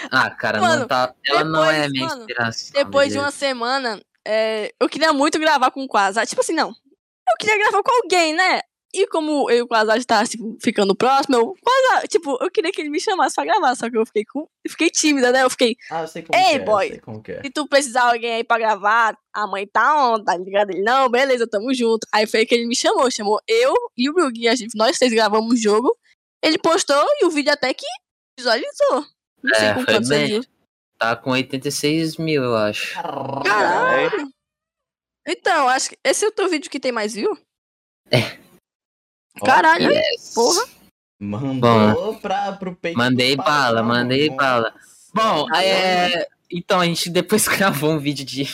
Ah, cara,
Mano,
não tá. Ela não é
depois,
minha
mano,
inspiração.
Depois de uma semana, é, eu queria muito gravar com o Quasar. Tipo assim, não. Eu queria gravar com alguém, né? E como eu e o Quasar tá tipo, ficando próximo, eu Quasar, tipo, eu queria que ele me chamasse pra gravar, só que eu fiquei com. eu Fiquei tímida, né? Eu fiquei,
Ah, eu sei como
Ei,
que é.
boy.
Eu sei como que é.
se tu precisar de alguém aí pra gravar, a mãe tá on, tá ligado? Ele, não, beleza, tamo junto. Aí foi que ele me chamou, chamou eu e o Brugi, a gente, nós três gravamos o jogo. Ele postou e o vídeo até que visualizou. Não sei
É,
com quantos
bem. Tá com 86 mil, eu acho.
Caralho! Então, acho que esse é o teu vídeo que tem mais view?
Ó,
Caralho,
Yes.
porra.
Mandou pra, pro peito.
Mandei
do
bala, mandei
Nossa.
bala. Bom, aí é. Então, a gente depois <laughs> gravou um vídeo de.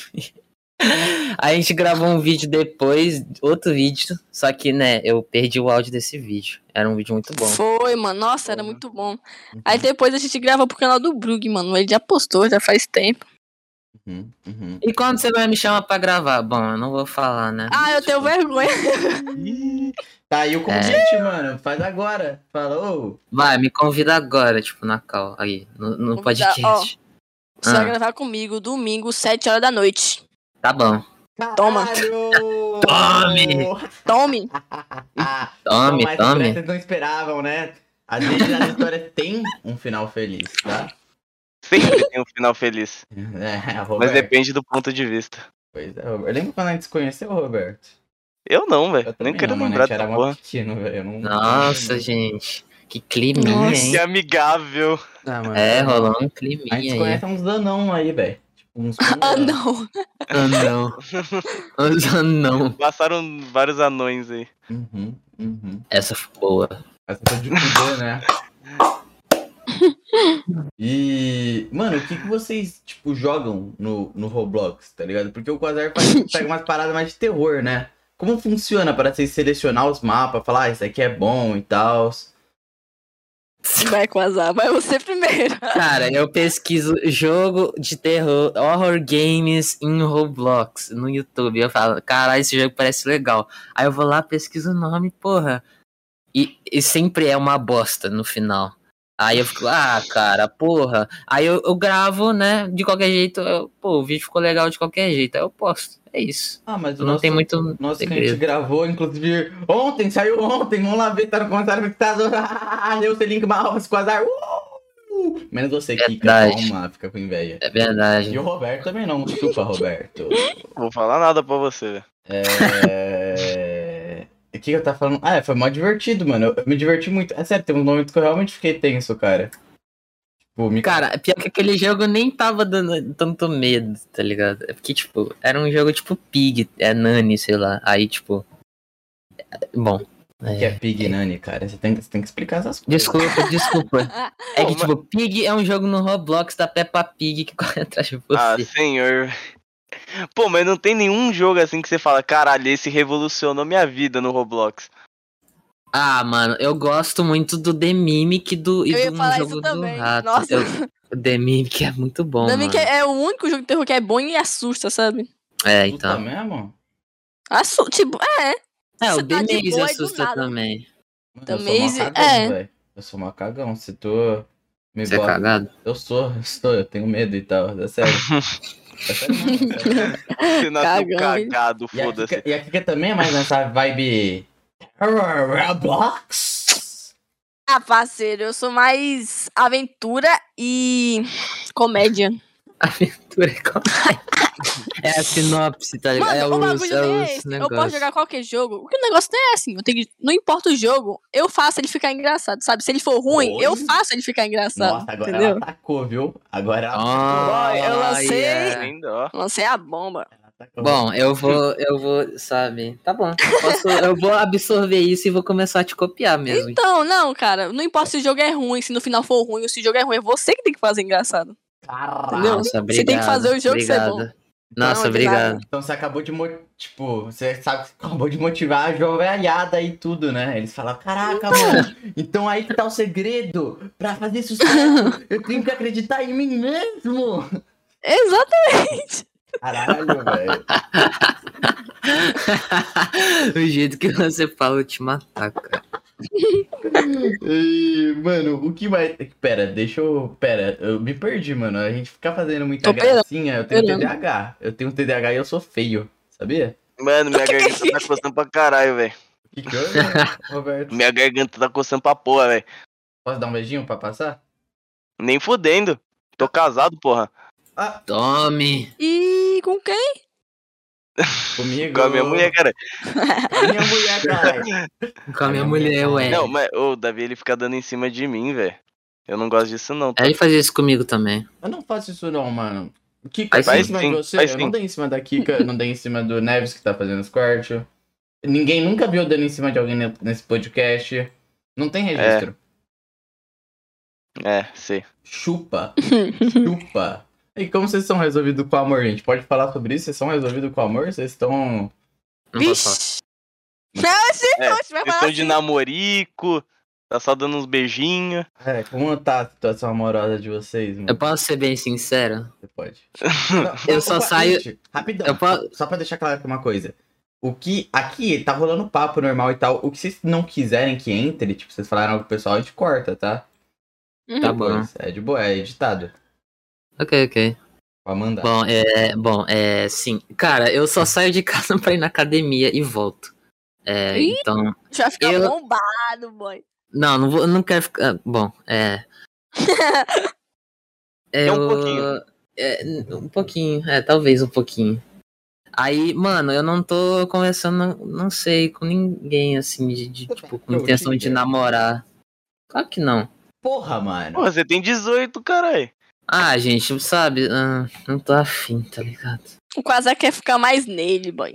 a gente gravou um vídeo depois, outro vídeo, só que, né, eu perdi o áudio desse vídeo. Era um vídeo muito bom.
Foi, mano. Nossa, era muito bom.
Uhum,
Aí depois a gente gravou pro canal do Brug, mano. Ele já postou, já faz tempo.
Uhum, uhum.
E quando você vai me chamar pra gravar? Bom, eu não vou falar, né?
Ah, eu tenho vergonha.
Tá aí o convite, mano. Faz agora. Falou.
Vai, me convida agora, tipo, na cal, aí, no, no podcast.
Você vai
Ah.
gravar comigo domingo, 7 horas da noite.
Tá bom.
Toma.
Tome!
Tome! <laughs>
Tome, tome.
Vocês não esperavam, né? Às vezes a história tem um final feliz, tá?
Sempre tem um final feliz. <laughs>
É,
Mas depende do ponto de vista.
Pois é, Roberto. Lembra quando a gente se conheceu, Roberto?
Eu não, velho. Nem quero
não,
lembrar
a gente
dessa porra.
pequeno, não-
Nossa, gente. Que climinha,
Nossa.
hein?
Que amigável.
Ah, mano,
É, rolou um
A gente
climinha aí.
conhece uns anão aí, velho. Tipo, uns <laughs>
Ah, não.
Ah, não. Ah, não. <laughs>
Passaram vários anões aí.
Uhum, uhum.
Essa foi boa.
Essa foi de fuder, né? E, mano, o que, que vocês, tipo, jogam no, no Roblox, tá ligado? Porque o Quasar faz, pega umas paradas mais de terror, né? Como funciona para vocês selecionar os mapas, falar, ah, isso aqui é bom e tal?
Vai com azar. Vai você primeiro.
Cara, eu pesquiso jogo de terror, horror games em Roblox no YouTube. Eu falo, caralho, esse jogo parece legal. Aí eu vou lá, pesquiso o nome, porra. E, e sempre é uma bosta no final. Aí eu fico, ah, cara, porra. Aí eu, eu gravo, né? De qualquer jeito, eu, pô, o vídeo ficou legal de qualquer jeito. Aí eu posto. É isso.
Ah, mas o
Não
nosso,
tem muito
nosso que a gente gravou, inclusive, ontem, saiu ontem, vamos lá ver, tá no comentário fixado. Ah, <laughs> deu seu link mouse, Quasar. Uh! Menos você, Kika,
Verdade.
toma, fica com inveja.
É verdade.
E o Roberto também não, chupa, Roberto.
Vou falar nada pra você, velho.
É... O que eu tava falando? Ah, é, foi mó divertido, mano. Eu, eu me diverti muito. É sério, tem uns momentos que eu realmente fiquei tenso, cara. Tipo, me...
Cara, pior que aquele jogo nem tava dando tanto medo, tá ligado? É porque, tipo, era um jogo tipo Pig, é Nani, sei lá. Aí, tipo. é- Bom.
que é
É,
Pig Nani, cara. Você tem, você tem que explicar essas coisas.
desculpa, desculpa. <laughs> É que, tipo, Pig é um jogo no Roblox da Peppa Pig que corre <laughs> atrás de
Ah,
você.
senhor. Pô, mas não tem nenhum jogo assim que você fala, caralho, esse revolucionou minha vida no Roblox.
Ah, mano, eu gosto muito do The Mimic do, e
Eu ia
do
falar
jogo
isso
do
também.
rato.
Nossa.
Eu- o The Mimic é muito bom,
Pra mim
mano.
que é, é o único jogo de terror que é bom e assusta, sabe?
É,
Puta
então.
mesmo?
Assusta, tipo, é.
É, o The
tá
Maze assusta também.
Mano,
The
eu sou
Maze-
macagão,
é.
velho. Eu sou macagão. Se tu me
Você é
bota-
cagado?
Eu sou, eu <laughs> sou, eu tenho medo e tal. É sério. <laughs> <laughs>
Você nasceu cagado,
E
foda-se.
E a Kika também é mais nessa vibe. Roblox?
Ah, parceiro, eu sou mais aventura e comédia.
Aventura comédia. <laughs> É a sinopse, tá ligado?
Mano,
é
o bagulho
é
é
os
esse. Eu posso jogar qualquer jogo. O que o negócio não é assim. Eu tenho que... Não importa o jogo, eu faço ele ficar engraçado, sabe? Se ele for ruim,
Oi?
eu faço ele ficar engraçado.
Nossa, agora
entendeu?
ela atacou, viu? Agora ela
Oh,
Vai, eu lancei.
yeah.
Ó.
Lancei a bomba.
Bom, eu vou, eu vou, sabe? Tá bom. Posso, eu vou absorver isso e vou começar a te copiar mesmo.
Então, não, cara. Não importa se o jogo é ruim, se no final for ruim ou se o jogo é ruim. É você que tem que fazer engraçado.
Caralho.
Nossa,
Você
obrigado.
tem que fazer o jogo ser
obrigado.
bom.
Nossa,
Não,
obrigado.
Então você acabou de, tipo, você sabe que você acabou de motivar a jovelhada e tudo, né? Eles falam, caraca, mano, então aí que tá o segredo. Pra fazer sucesso, eu tenho que acreditar em mim mesmo.
Exatamente.
Caralho, <laughs> velho.
o jeito que você fala eu te matar, cara.
E, Mano, o que vai. Pera, deixa eu. Pera, eu me perdi, mano. A gente ficar fazendo muita
Tô
gracinha. Eu tenho
esperando.
TDAH. Eu tenho TDAH e eu sou feio, sabia?
Mano, minha <laughs> garganta tá coçando pra caralho, velho.
O que que eu, <laughs> Roberto?
Minha garganta tá coçando pra porra, velho.
Posso dar um beijinho pra passar?
Nem fudendo. Tô casado, porra.
Ah,
Tome.
E com quem?
Comigo.
Com a minha mulher, cara.
Com a minha mulher, cara.
Com a minha mulher, ué.
Não, mas o Davi ele fica dando em cima de mim, velho. Eu não gosto disso, não. Tá?
Ele fazia isso comigo também.
Eu não faço isso não, mano. Kika,
Faz
sim,
cima de você?
faz
eu
sim.
não dei em cima da Kika, não dei em cima do Neves que tá fazendo os quartos. Ninguém nunca viu dando em cima de alguém ne- nesse podcast. Não tem registro.
É, sei.
Chupa. <laughs> Chupa. E como vocês são resolvidos com amor, gente? Pode falar sobre isso? Vocês são resolvidos com amor? Vocês estão.
Não.
Vixe. Não,
É,
não, você vai
Vocês
falar
estão de
assim.
namorico, tá só dando uns beijinhos.
É, como tá a situação amorosa de vocês, mano?
Eu posso ser bem sincero?
Você pode. <laughs>
Eu só
opa,
saio-
gente, rapidão.
Eu posso-
Só pra deixar claro aqui uma coisa. O que. Aqui tá rolando papo normal e tal. O que vocês não quiserem que entre, tipo, vocês falaram algo pro pessoal, a gente corta, tá?
Tá bom.
É de boa, é editado.
Ok, ok.
Pra mandar.
Bom, é. Bom, é. Sim. Cara, eu só saio de <laughs> casa pra ir na academia e volto. É,
Ih.
então.
Já fica
Eu-
bombado, boy.
Não, não, vou, não quero ficar. Bom, é. <laughs>
É um
Eu-
pouquinho.
É, um pouquinho, é, talvez um pouquinho. Aí, mano, eu não tô conversando, não sei, com ninguém, assim, de, de, tipo, com
Eu
intenção de namorar. Claro que não.
Porra, mano.
Pô, você tem 18, caralho.
Ah, gente, sabe, ah, não tô afim, tá ligado?
O Quasar quer ficar mais nele, boy.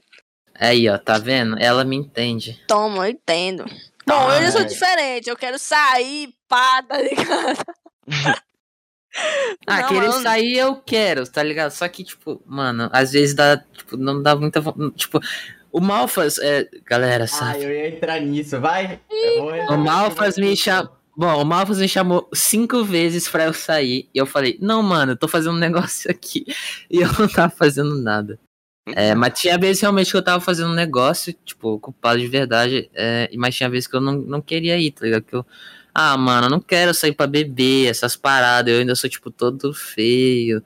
Aí, ó, tá vendo? Ela me entende.
Toma, eu entendo. Bom, eu já sou
é.
diferente. Eu quero sair, pá, tá ligado? <laughs>
Ah,
Não,
querer
eu-
sair eu quero, tá ligado? Só que, tipo, mano, às vezes dá, tipo, não dá muita. Tipo, o Malfas, é, galera,
Ah,
sabe?
eu ia entrar nisso, vai. Eu vou
O
resolver
Malfas me chamou. Bom, o Malfas me chamou cinco vezes pra eu sair. E eu falei, não, mano, eu tô fazendo um <laughs> negócio aqui. E eu não tava fazendo nada. É, mas tinha vezes realmente que eu tava fazendo um negócio, tipo, ocupado de verdade. É, mas tinha vezes que eu não, não queria ir, tá ligado? Que eu, ah, mano, eu não quero sair pra beber, essas paradas. Eu ainda sou, tipo, todo feio.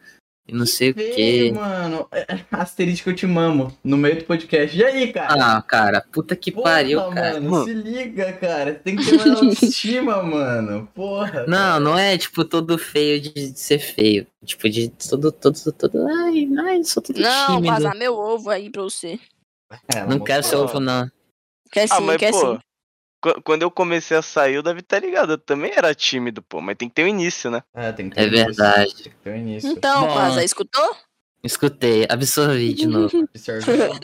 E não sei o quê.
mano. É, Asterisco, eu te mamo. No meio do podcast. E aí, cara?
Ah, cara, puta que
Porra,
pariu, cara.
mano, se liga, cara. Tem que ter mais <laughs> autoestima, mano. Porra.
Não, não é tipo todo feio de ser feio. Tipo, de todo, todo, todo. Ai, ai, sou todo
Não,
tímido.
vazar meu ovo aí pra você.
Ela
Não quero ser
mostrou.
ovo, não.
Quer sim,
Ah, mas
quer
pô,
sim.
Qu- quando eu comecei a sair, o Davi tá ligado. Eu também era tímido, pô, mas tem que ter um início, né?
É, tem que
É
ter início.
verdade.
Tem que ter um início.
Então. Quasar, escutou?
Escutei, absorvi de novo. <laughs>
Absorveu.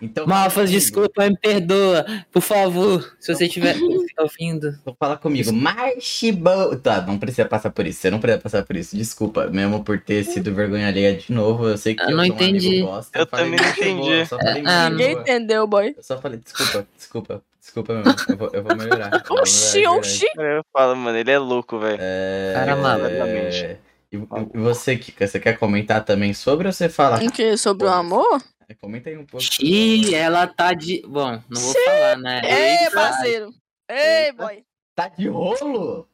Então,
Malfas, desculpa, me perdoa. Por favor, se você estiver ouvindo. <laughs>
Então fala comigo. Marchibão. Tá, não precisa passar por isso. Você não precisa passar por isso. Desculpa, mesmo por ter sido vergonha alheia de novo. Eu sei que
Eu
eu
não
sou um amigo
entendi.
bosta,
Eu
falei
também não
boa,
entendi.
Eu só falei muito
Ah,
Ninguém
boa.
entendeu, boy.
Eu só falei, desculpa, desculpa, desculpa mesmo. Eu vou, eu vou melhorar. <laughs>
Oxi, oxi.
Eu falo, mano, ele é louco, velho.
É,
Cara maluco.
é, E, e você, Kika, você quer comentar também sobre ou você fala?
O que? Sobre o amor?
É, Comenta aí um pouco.
Ih, ela tá de. Bom, não vou falar, né?
Ei,
Eita.
parceiro. Ei,
Eita.
boy.
Tá de rolo?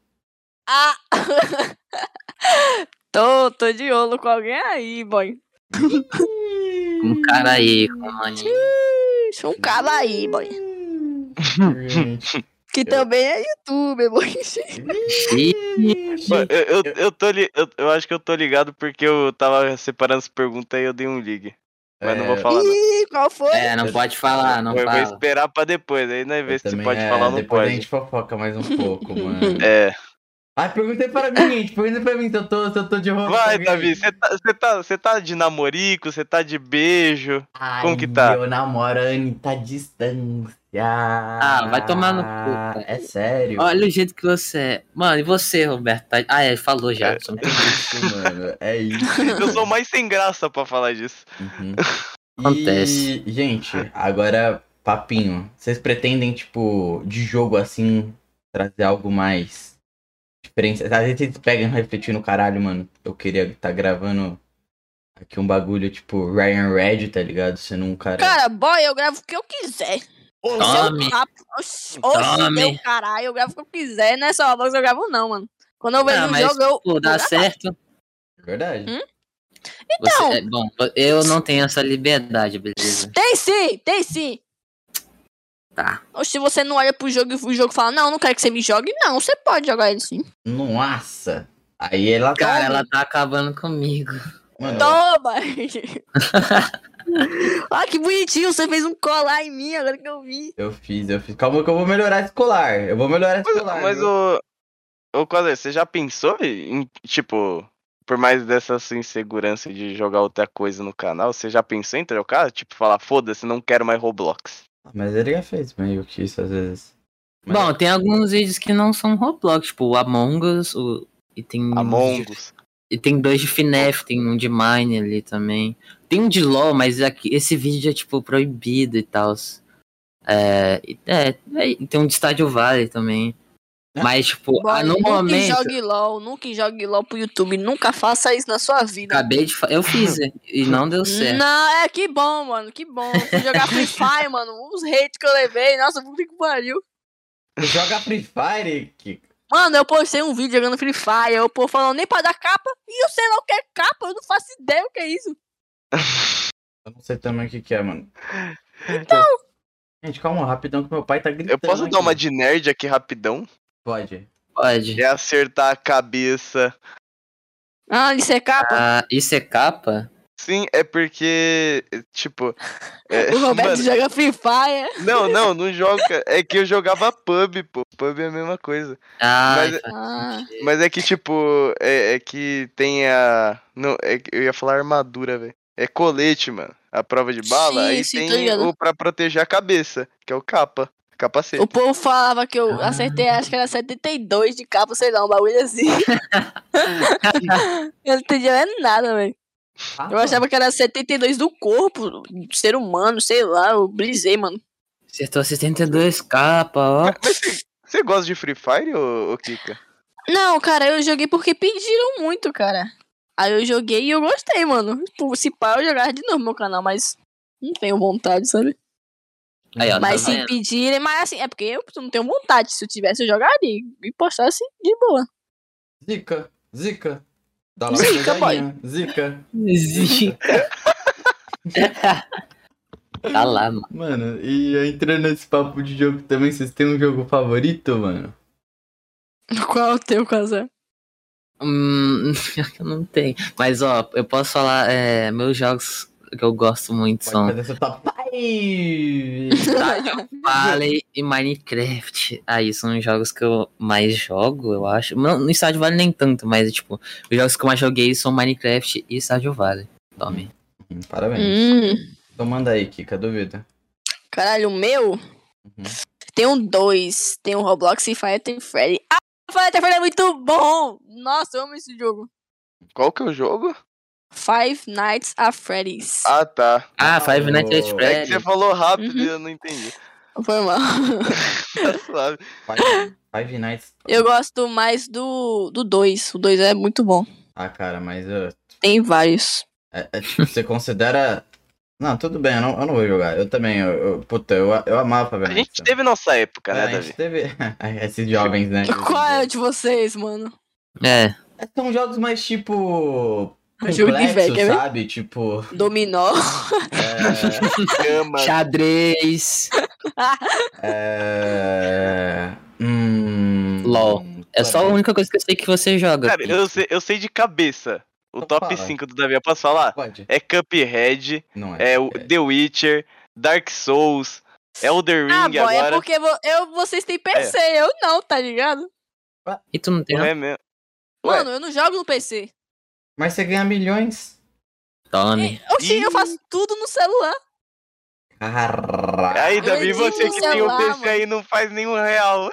Ah! <laughs> tô, tô de olho com alguém aí, boy.
Um cara aí, com um
cara aí, boy. Que também é youtuber,
Eu, eu, eu, tô li... eu, eu acho que eu tô ligado porque eu tava separando as perguntas e eu dei um ligue. Mas não vou
É,
falar, não.
Ih, qual foi?
É, não pode falar, não
eu vou
fala.
esperar pra depois, aí
eu
ver se
também,
pode
é,
falar ou não
Depois
pode.
a gente fofoca mais um pouco, mano. <laughs>
É,
Ai, perguntei para mim, gente. Perguntei pra mim se eu tô, se eu tô de roupa.
Vai, Davi, você tá, você tá, você tá de namorico, você tá de beijo.
Ai,
como que tá?
Eu namoro a Anitta à distância. Ah,
vai tomar no cu, cara.
É sério.
Olha o jeito que você é. Mano, e você, Roberto? Tá- Ah, é, falou já.
É.
É isso, <laughs> mano. É isso.
Eu sou mais sem graça pra falar disso.
Uhum. <laughs>
Acontece.
E, gente, agora, papinho. Vocês pretendem, tipo, de jogo assim, trazer algo mais diferente? Às vezes vocês pegam refletindo, caralho, mano. Eu queria estar gravando aqui um bagulho, tipo, Ryan Red, tá ligado? Sendo um cara.
Cara, boy, eu gravo o que eu quiser.
Ô,
Tome.
Seu papo. Oxi,
Tome.
meu caralho, eu gravo o que eu quiser. Não é só Roblox eu gravo, não, mano. Quando eu vejo
Ah,
um jogo, eu.
Pô, dá
eu
certo.
Verdade.
Hum?
Você-
Então.
é, bom, eu não tenho essa liberdade, beleza?
Tem sim, tem sim.
Tá.
Ou se você não olha pro jogo e o jogo fala, não, não quero que você me jogue, não, você pode jogar ele sim.
Nossa. Aí ela tá.
Cara, ela tá acabando comigo.
Mano,
Toma! <laughs> <laughs> <laughs> ah, que bonitinho, você fez um colar em mim, agora que eu vi.
eu fiz, eu fiz. Calma que eu vou melhorar esse colar. Eu vou melhorar esse colar.
mas o. Ô, Quadra, você já pensou em, tipo, por mais dessa sua insegurança de jogar outra coisa no canal, você já pensou em trocar? Tipo, falar, foda-se, não quero mais Roblox.
Mas ele já fez meio que isso às vezes. Mas-
Bom, tem alguns vídeos que não são Roblox, tipo o Among Us, o... e tem
Among Us.
E tem dois de FNAF, tem um de Mine ali também. Tem um de LoL, mas aqui, esse vídeo é, tipo, proibido e tal. É, é, é, tem um de Stardew Valley também.
É.
Mas, tipo,
Boy,
ah, no
nunca
momento...
jogue LOL, nunca jogue LOL pro YouTube, nunca faça isso na sua vida.
Acabei de Eu fiz, e não deu certo.
Não, é que bom, mano, que bom. Fui jogar Free <laughs> Fire, mano, os hates que eu levei, nossa, puta que pariu.
Tu joga Free Fire, Kiko?
Mano, eu postei um vídeo jogando Free Fire, eu pô falando nem pra dar capa, e eu sei lá o que é capa, eu não faço ideia o que é isso.
Eu não sei também o que, que é, mano. Então. Gente, calma, rapidão que meu pai tá gritando.
Eu posso
aqui.
dar uma de nerd aqui rapidão?
Pode.
Pode.
É acertar a cabeça.
Ah, isso é capa?
Ah, isso é capa?
Sim, é porque, tipo. <laughs> é-
o Roberto
mano,
joga Free Fire.
não, não, <laughs> não joga. É que eu jogava pub, pô. Pub é a mesma coisa.
Ah,
Mas-
faz
Ah.
sentido.
Mas é que, tipo, é, é que tem a. Não, é que eu ia falar armadura, velho. É colete, mano. A prova de bala.
Sim,
aí
sim,
tem o pra proteger a cabeça, que é o capa. Capacete.
O povo falava que eu
Ah.
acertei, acho que era 72 de capa, sei lá, um bagulho assim. <laughs> eu não entendia é nada, velho. Eu achava que era 72 do corpo, do ser humano, sei lá, eu brisei, mano.
Acertou 72 capa, ó.
Mas você- Você gosta de Free Fire, ô, ô Kika?
Não, cara, eu joguei porque pediram muito, cara. Aí eu joguei e eu gostei, mano. Tipo, Se pá, eu jogava de novo no meu canal, mas não tenho vontade, sabe?
Aí, ó,
mas
tá
se
vendo?
pedirem, mas assim, é porque eu não tenho vontade. Se eu tivesse, eu jogaria e postasse de boa.
Zica, zica. Dá lá
Zica,
olhadinha. Zica.
Zica. <laughs> tá lá, mano.
Mano, e entrando nesse papo de jogo também, vocês têm um jogo favorito, mano?
Qual é o teu, Casar?
Hum, <laughs> eu não tenho. Mas, ó, eu posso falar, é, meus jogos que eu gosto muito
Pode
são
fazer seu top 5!
Stardew Valley e Minecraft. Aí, são os jogos que eu mais jogo, eu acho. Não, no Stardew Valley nem tanto, mas, tipo, os jogos que eu mais joguei são Minecraft e Stardew Valley. Tome.
Hum, Parabéns.
Hum,
Então manda aí, Kika, duvida.
caralho, o meu
Uhum.
tem um dois. Tem um Roblox e Fire Tail Freddy. Ah, Tail Freddy é muito bom! Nossa, eu amo esse jogo.
Qual que é o jogo?
Five Nights at Freddy's.
Ah, tá.
Ah, Five Nights at
É
É que
Freddy's.
você falou rápido
Uhum.
e eu não entendi. <laughs>
Foi mal.
Tá suave.
Five, Five Nights.
Eu gosto mais do 2. Do dois. o 2 é muito bom.
Ah, cara, mas uh,
Tem vários.
é- é tipo, você considera. Não, tudo bem, eu não, eu não vou jogar. Eu também, eu, eu- puta, eu, eu amava Five
A
Nights.
gente teve nossa época,
É,
né,
a
Davi?
gente teve <laughs> esses jovens, né? <laughs>
Qual é o de vocês, mano?
É,
São jogos mais tipo.
Jogo de velho,
Complexos,
quer ver?
sabe? Tipo.
Dominó. <laughs>
É,
Cama.
xadrez.
é, hum,
LOL. É só a única coisa que eu sei que você joga.
Cara, eu sei, eu sei de cabeça. O
Então
top
fala.
5 do Davi, eu posso falar?
Pode.
É Cuphead,
Não é.
é o The Witcher, Dark Souls, Elder Ring
Ah, boy, é
agora.
porque vo- eu, vocês têm PC, eu não, tá ligado?
E tu não tem,
Não é mesmo. Ué.
Mano, eu não jogo no PC.
Mas você ganha milhões.
Tome.
Oxi, eu faço tudo no celular.
Caralho.
Aí, Davi,
edito
você que tem o
celular,
PC
mano.
aí não faz nenhum real.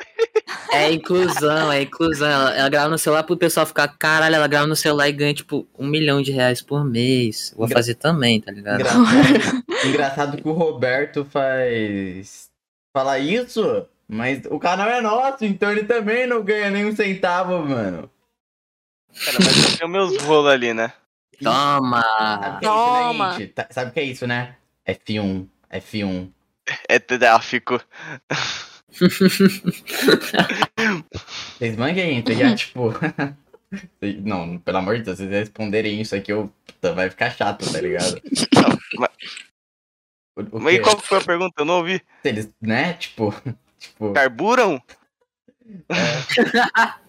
É inclusão, é inclusão. Ela, ela grava no celular pro pessoal ficar, caralho, ela grava no celular e ganha, tipo, um milhão de reais por mês. Vou
Engra-
fazer também, tá ligado?
Engraçado, <laughs> engraçado que o Roberto faz. Fala isso, mas o canal é nosso, então ele também não ganha nem um centavo, mano.
Cara, mas eu tenho meus rolos ali, né?
Toma!
Sabe o que é isso,
Toma.
né? Tá- Sabe o que é isso, né? F1, F1.
É tráfico. <laughs>
Vocês manjam, gente? Já, tipo. <laughs> Não, pelo amor de Deus, se vocês responderem isso aqui, eu... puta, vai ficar chato, tá ligado?
Não, mas,
O, o
mas e qual que foi a pergunta? Eu não ouvi.
Eles, né? Tipo. <laughs> Tipo.
Carburam?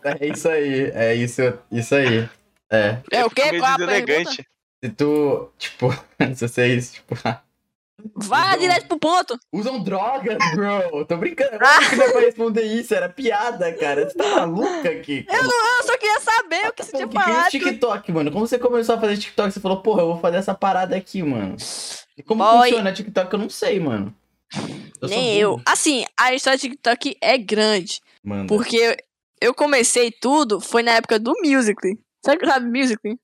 É isso aí, é isso, isso aí. É.
É o
meio
Qual a
deselegante.
Se tu, tipo, se vocês, tipo,
Vai
Não.
direto pro ponto.
usam drogas, bro. Tô brincando. <laughs> Que não pra responder isso? Era piada, cara. Você tá maluca aqui?
Eu, não, eu só queria saber o que você tinha
que que é
falado.
TikTok, mano? Como você começou a fazer TikTok? Você falou, porra, eu vou fazer essa parada aqui, mano. E como
Boy.
funciona TikTok? Eu não sei, mano. Eu
Nem eu. Assim, a história do TikTok é grande.
Manda.
Porque eu comecei tudo, foi na época do Musical.ly. Sabe, sabe Musical.ly?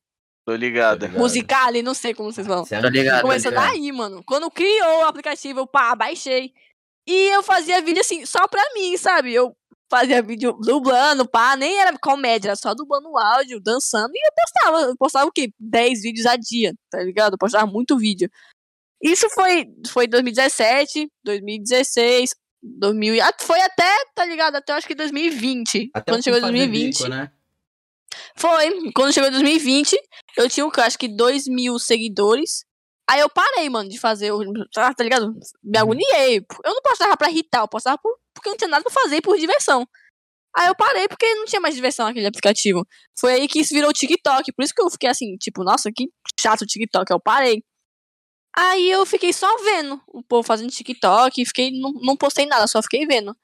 Tô ligado.
Ligado.
Musical.ly, não sei como vocês
é
Tô ligado, tô
Começou
ligado.
daí, mano. Quando criou o aplicativo, eu pá, baixei. E eu fazia vídeo assim, só pra mim, sabe? Eu fazia vídeo dublando, pá, nem era comédia, era só dublando o áudio, dançando. E eu postava, eu postava o quê? 10 vídeos a dia, tá ligado? Eu postava muito vídeo. Isso foi, foi 2017, 2016, 2000, ah, foi até, tá ligado? Até eu acho que 2020.
Até
quando chegou
fazer
2020.
bico, né?
Foi. Quando chegou 2020, eu tinha, eu acho que 2 mil seguidores. Aí eu parei, mano, de fazer. o- Tá, tá ligado? Me agoniei. Eu não postava pra irritar, eu postava por- porque não tinha nada pra fazer por diversão. Aí eu parei porque não tinha mais diversão naquele aplicativo. Foi aí que isso virou o TikTok. Por isso que eu fiquei assim, tipo, nossa, que chato o TikTok. Eu parei. Aí eu fiquei só vendo o povo fazendo TikTok. Fiquei, não, não postei nada, só fiquei vendo.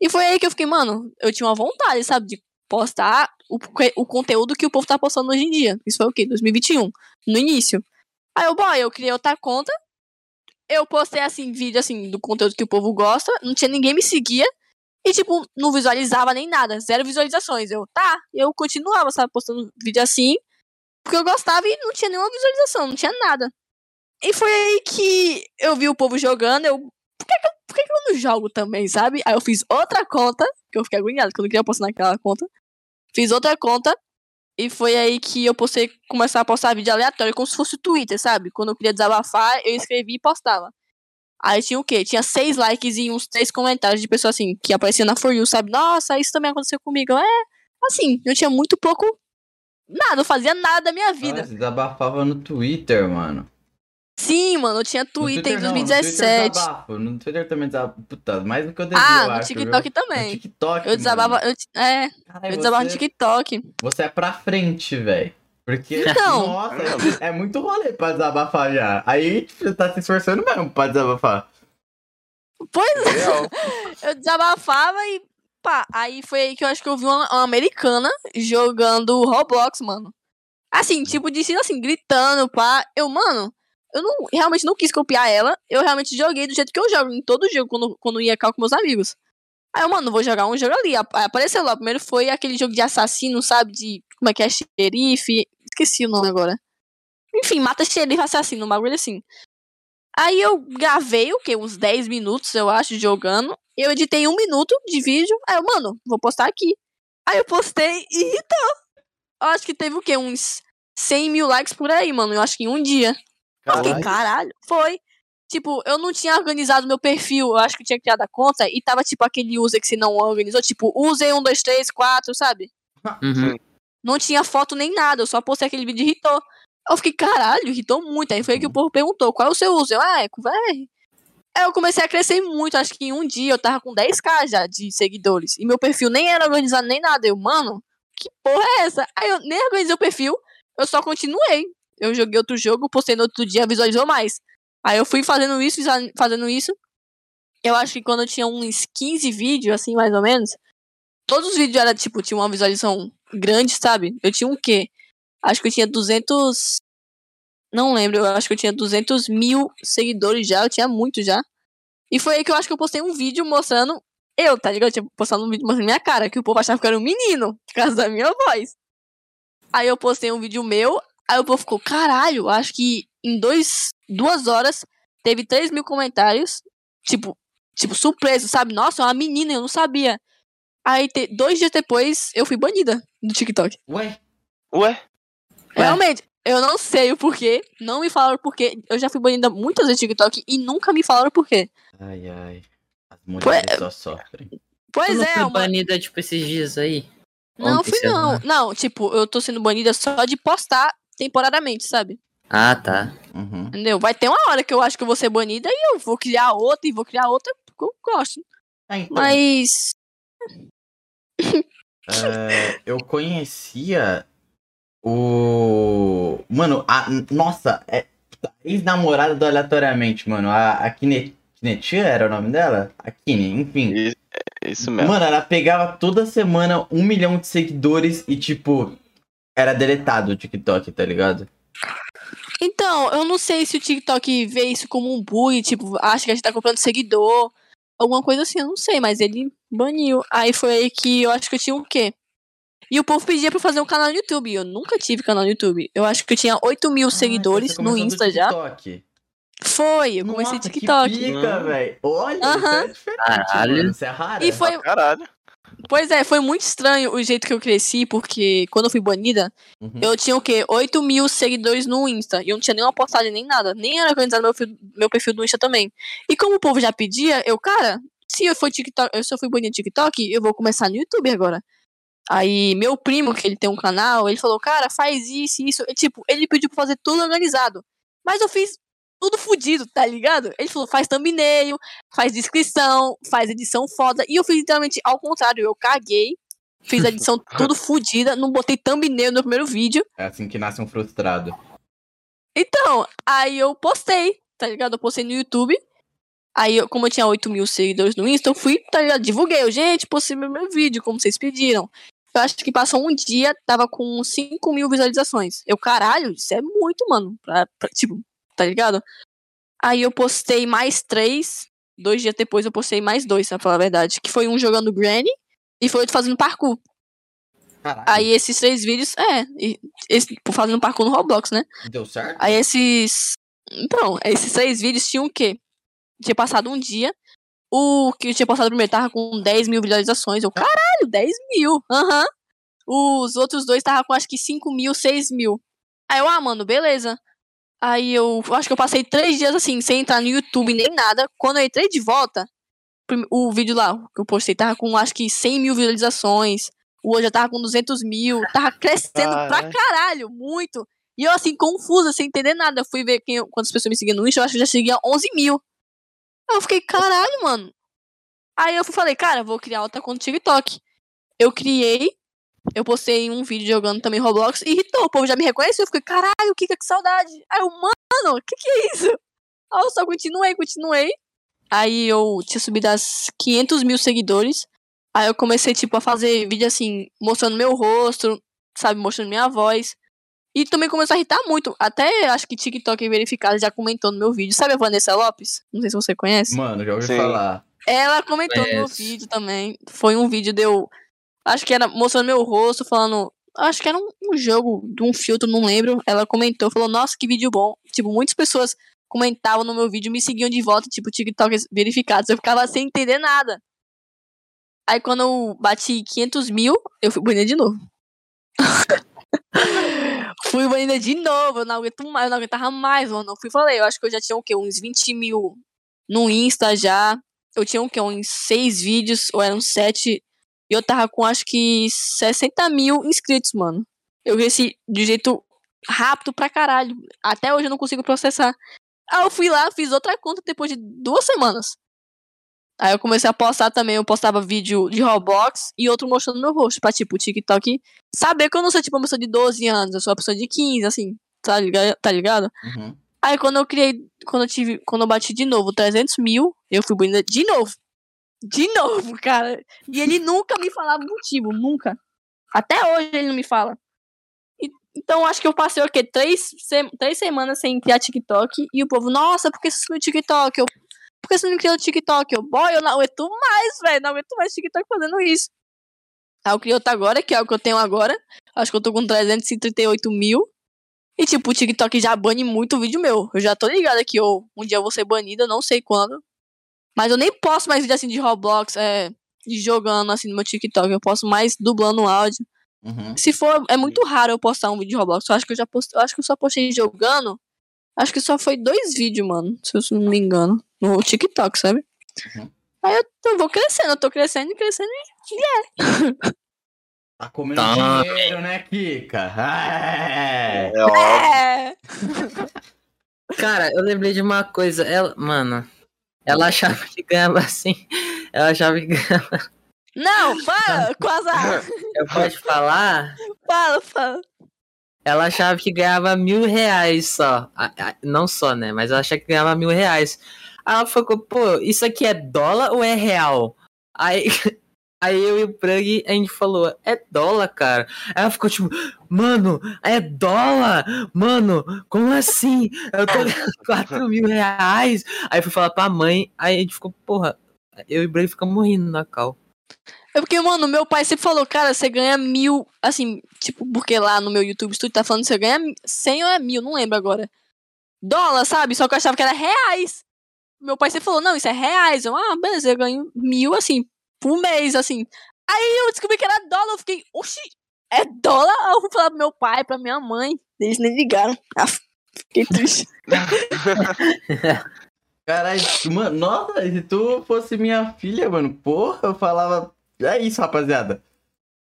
E foi aí que eu fiquei, mano, eu tinha uma vontade, sabe, de postar o, o conteúdo que o povo tá postando hoje em dia. Isso foi o quê? 2021, no início. Aí eu, boy, eu criei outra conta. Eu postei, assim, vídeo, assim, do conteúdo que o povo gosta. Não tinha ninguém me seguia. E, tipo, não visualizava nem nada. Zero visualizações. Eu, tá. Eu continuava, sabe, postando vídeo assim. Porque eu gostava e não tinha nenhuma visualização, não tinha nada. E foi aí que eu vi o povo jogando. Eu, por que, que, eu, por que, que eu não jogo também, sabe? Aí eu fiz outra conta, que eu fiquei agoniado, que eu não queria postar naquela conta. Fiz outra conta. E foi aí que eu postei, começar a postar vídeo aleatório, como se fosse Twitter, sabe? Quando eu queria desabafar, eu escrevia e postava. Aí tinha o quê? Tinha seis likes e uns três comentários de pessoas assim, que apareciam na For You, sabe? Nossa, isso também aconteceu comigo. É, assim, eu tinha muito pouco. Nada, não fazia nada da minha vida.
Nossa, desabafava no Twitter, mano.
Sim, mano, eu tinha
No
Twitter em
não, no
2017.
Twitter desabafo. No Twitter também desabafo. Puta, mais do que eu devia,
ah, no
acho,
TikTok
viu?
também.
No TikTok,
Eu desabava. Eu, é, eu desabava no
você-
TikTok.
Você é pra frente, velho. Porque,
Então.
nossa, é, é muito rolê pra desabafar já. Aí tipo, você tá se esforçando mesmo pra desabafar.
Pois é. <laughs> Eu desabafava e pá. Aí foi aí que eu acho que eu vi uma, uma americana jogando Roblox, mano. Assim, tipo, de assim, gritando, pá. Eu, mano, eu não, realmente não quis copiar ela. Eu realmente joguei do jeito que eu jogo, em todo jogo, quando, quando ia cá com meus amigos. Aí eu, mano, vou jogar um jogo ali. Ap- Apareceu lá. Primeiro foi aquele jogo de assassino, sabe? De. Como é que é? Xerife. Esqueci o nome agora. Enfim, mata xerife assassino, um bagulho assim. Aí eu gravei o quê? Uns 10 minutos, eu acho, jogando. Eu editei um minuto de vídeo. Aí eu, mano, vou postar aqui. Aí eu postei e irritou. Eu acho que teve o quê? Uns 100 mil likes por aí, mano. Eu acho que em um dia. Eu fiquei,
Caralho.
caralho. Foi. Tipo, eu não tinha organizado meu perfil. Eu acho que eu tinha criado a conta. E tava, tipo, aquele user que você não organizou. Tipo, user 1, 2, 3, 4, sabe?
Uhum.
Não tinha foto nem nada. Eu só postei aquele vídeo e irritou. Eu fiquei, caralho, irritou muito. Aí foi que o povo perguntou, qual é o seu user? Eu, ah, é com VR. Aí eu comecei a crescer muito. Acho que em um dia eu tava com 10k já de seguidores. E meu perfil nem era organizado nem nada. Eu, mano, que porra é essa? Aí eu nem organizei o perfil. Eu só continuei. Eu joguei outro jogo, postei no outro dia, visualizou mais. Aí eu fui fazendo isso, fazendo isso. Eu acho que quando eu tinha uns 15 vídeos, assim, mais ou menos, Todos os vídeos era tipo, tinha uma visualização grande, sabe? Eu tinha um quê? Acho que eu tinha 200. Não lembro, eu acho que eu tinha 200 mil seguidores já, eu tinha muito já. E foi aí que eu acho que eu postei um vídeo mostrando eu, tá ligado? Eu tinha postado um vídeo mostrando minha cara, que o povo achava que era um menino, por causa da minha voz. Aí eu postei um vídeo meu, aí o povo ficou, caralho, acho que em dois, duas horas teve 3 mil comentários, tipo, tipo, surpreso, sabe? Nossa, é uma menina, eu não sabia. Aí, te- dois dias depois, eu fui banida do TikTok.
Ué?
Ué?
Realmente, eu não sei o porquê, não me falaram o porquê. Eu já fui banida muitas vezes do TikTok e nunca me falaram o porquê.
Ai, ai. As mulheres só sofrem.
Tu
Pois
não
é,
foi
uma...
banida, tipo, esses dias aí?
não
Ontem,
fui não. Não, tipo, eu tô sendo banida só de postar temporariamente, sabe?
Ah, tá.
Uhum.
Entendeu? Vai ter uma hora que eu acho que eu vou ser banida e eu vou criar outra e vou criar outra porque eu gosto.
Ah, então,
Mas. <laughs>
é, eu conhecia o. Mano, a. Nossa, é. Ex-namorada do Aleatoriamente, mano. A, a Kine... Kinetia era o nome dela? A Kine, enfim.
I- é Isso mesmo.
Mano, ela pegava toda semana um milhão de seguidores e, tipo, era deletado o TikTok, tá ligado?
Então, eu não sei se o TikTok vê isso como um bug, tipo, acha que a gente tá comprando seguidor, alguma coisa assim, eu não sei, mas ele baniu. Aí foi aí que eu acho que eu tinha o quê? E o povo pedia pra eu fazer um canal no YouTube. Eu nunca tive canal no YouTube. Eu acho que eu tinha 8 mil
Ah,
seguidores
então
no
começou do
Insta já.
TikTok.
Foi, eu comecei
Nossa,
TikTok.
Que pica, velho. Olha, isso
Aham.
é diferente,
Caralho.
mano. Isso é raro.
E foi,
Caralho.
Pois é, foi muito estranho o jeito que eu cresci, porque quando eu fui banida,
Uhum.
eu tinha o quê? 8 mil seguidores no Insta. E eu não tinha nenhuma postagem nem nada. Nem era organizado meu, fio- meu perfil do Insta também. E como o povo já pedia, eu, cara, se eu for TikTok, se eu fui banida no TikTok, eu vou começar no YouTube agora. Aí, meu primo, que ele tem um canal, ele falou, cara, faz isso, isso. E, tipo, ele pediu pra fazer tudo organizado. Mas eu fiz tudo fudido, tá ligado? Ele falou, faz thumbnail, faz descrição, faz edição foda. E eu fiz literalmente ao contrário, eu caguei. Fiz a edição <laughs> tudo fudida, não botei thumbnail no primeiro vídeo.
É assim que nasce um frustrado.
Então, aí eu postei, tá ligado? Eu postei no YouTube. Aí, eu, como eu tinha 8 mil seguidores no Insta, eu fui, tá ligado? Divulguei. Eu, gente, postei meu, meu vídeo, como vocês pediram. Eu acho que passou um dia, tava com 5 mil visualizações. Eu, caralho, isso é muito, mano. Pra, pra- tipo, tá ligado? Aí eu postei mais três. Dois dias depois eu postei mais dois, pra falar a verdade. Que foi um jogando Granny e foi outro fazendo parkour.
Caralho.
Aí esses três vídeos, é, esse, fazendo parkour no Roblox, né?
Deu certo?
Aí esses. Então, esses três vídeos tinham o quê? Tinha passado um dia. O que eu tinha postado primeiro tava com 10 mil visualizações. Eu, caralho, 10 mil. Aham. Os outros dois tava com acho que 5 mil, 6 mil. Aí eu, ah, mano, beleza. Aí eu acho que eu passei três dias assim, sem entrar no YouTube nem nada. Quando eu entrei de volta, o vídeo lá que eu postei tava com acho que 100 mil visualizações. O outro já tava com 200 mil. Tava crescendo pra
Caralho.
muito. E eu, assim, confusa, sem entender nada. Eu fui ver quem, quantas pessoas me seguiam no Insta, eu acho que já seguia 11 mil. Eu fiquei, caralho, mano. Aí eu falei, cara, vou criar outra conta no TikTok. Eu criei, eu postei um vídeo jogando também Roblox e irritou. O povo já me reconheceu. Eu fiquei, caralho, Kika, que saudade. Aí eu, mano, o que que é isso? <laughs> Aí eu só continuei, continuei. Aí eu tinha subido as 500 mil seguidores. Aí eu comecei, tipo, a fazer vídeo assim, mostrando meu rosto, sabe, mostrando minha voz. E também começou a irritar muito. Até acho que TikTok verificado já comentou no meu vídeo. Sabe a Vanessa Lopes? Não sei se você conhece.
Mano, já ouvi
Sim.
falar.
Ela comentou no meu vídeo também. Foi um vídeo de eu. Acho que era mostrando meu rosto, falando. Acho que era um, um jogo de um filtro, não lembro. Ela comentou, falou, nossa, que vídeo bom. Tipo, muitas pessoas comentavam no meu vídeo, me seguiam de volta, tipo, TikTok verificados. Eu ficava sem entender nada. Aí quando eu bati 500 mil, eu fui banida de novo. <laughs> fui banida de novo, eu não aguento mais, eu não aguentava mais, mano. Eu fui falei, eu acho que eu já tinha o quê? Uns 20 mil no Insta já. Eu tinha o quê? Uns 6 vídeos, ou eram 7. E eu tava com acho que 60 mil inscritos, mano. Eu cresci de jeito rápido pra caralho. Até hoje eu não consigo processar. Aí eu fui lá, fiz outra conta depois de duas semanas. Aí eu comecei a postar também, eu postava vídeo de Roblox e outro mostrando meu rosto, pra tipo, o TikTok saber que eu não sou tipo uma pessoa de 12 anos, eu sou uma pessoa de 15, assim, tá ligado? Tá ligado?
Uhum.
Aí quando eu criei, quando eu tive, quando eu bati de novo 300 mil, eu fui bonita de novo. De novo, cara. E ele nunca me falava o motivo, nunca. Até hoje ele não me fala. E- então acho que eu passei o quê? Três, se- três semanas sem criar TikTok. E o povo, nossa, por que você sumiu TikTok? Eu, por que você não criou o TikTok? Eu, boy, eu não aguento mais, velho. Não aguento mais TikTok fazendo isso. Aí eu criei outro agora, que é o que eu tenho agora. Acho que eu tô com 338 mil. E tipo, o TikTok já bane muito vídeo meu. Eu já tô ligada que eu, um dia eu vou ser banida, não sei quando. Mas eu nem posto mais vídeo assim de Roblox, é, de jogando assim no meu TikTok. Eu posto mais dublando áudio.
Uhum.
Se for, é muito raro eu postar um vídeo de Roblox. Eu acho que eu já postei, eu acho que eu só postei jogando. Acho que só foi dois vídeos, mano, se eu não me engano, no TikTok, sabe?
Uhum.
Aí eu, tô- vou crescendo, eu tô crescendo e crescendo. <laughs>
Tá comendo
Tá.
dinheiro, né, Kika? É.
É óbvio.
É.
Cara, eu lembrei de uma coisa. Ela, mano, ela achava que ganhava assim. Ela achava que ganhava.
Não, fala, Quasar.
Eu posso falar?
Fala, fala.
Ela achava que ganhava mil reais só. Não só, né? Mas ela achava que ganhava mil reais. Aí ela falou, pô, isso aqui é dólar ou é real? Aí, <laughs> aí eu e o Prug, a gente falou, é dólar, cara. Aí ela ficou tipo, mano, é dólar? Mano, como assim? Eu tô <laughs> ganhando 4 mil reais. Aí eu fui falar pra mãe, aí a gente ficou, porra, eu e o Prug ficamos rindo na cal.
É porque, mano, meu pai sempre falou, cara, você ganha mil, assim, tipo, porque lá no meu YouTube Studio tá falando que você ganha 100 ou é mil, não lembro agora. Dólar, sabe? Só que eu achava que era reais. Meu pai sempre falou, não, isso é reais. Eu, ah, beleza, eu ganho mil, assim, por mês, assim. Aí eu descobri que era dólar, eu fiquei, oxi, é dólar? Aí eu fui falar pro meu pai, pra minha mãe. Eles nem ligaram. Ah, fiquei triste. <laughs>
Caralho, mano, nossa, se tu fosse minha filha, mano, porra, eu falava. É isso, rapaziada.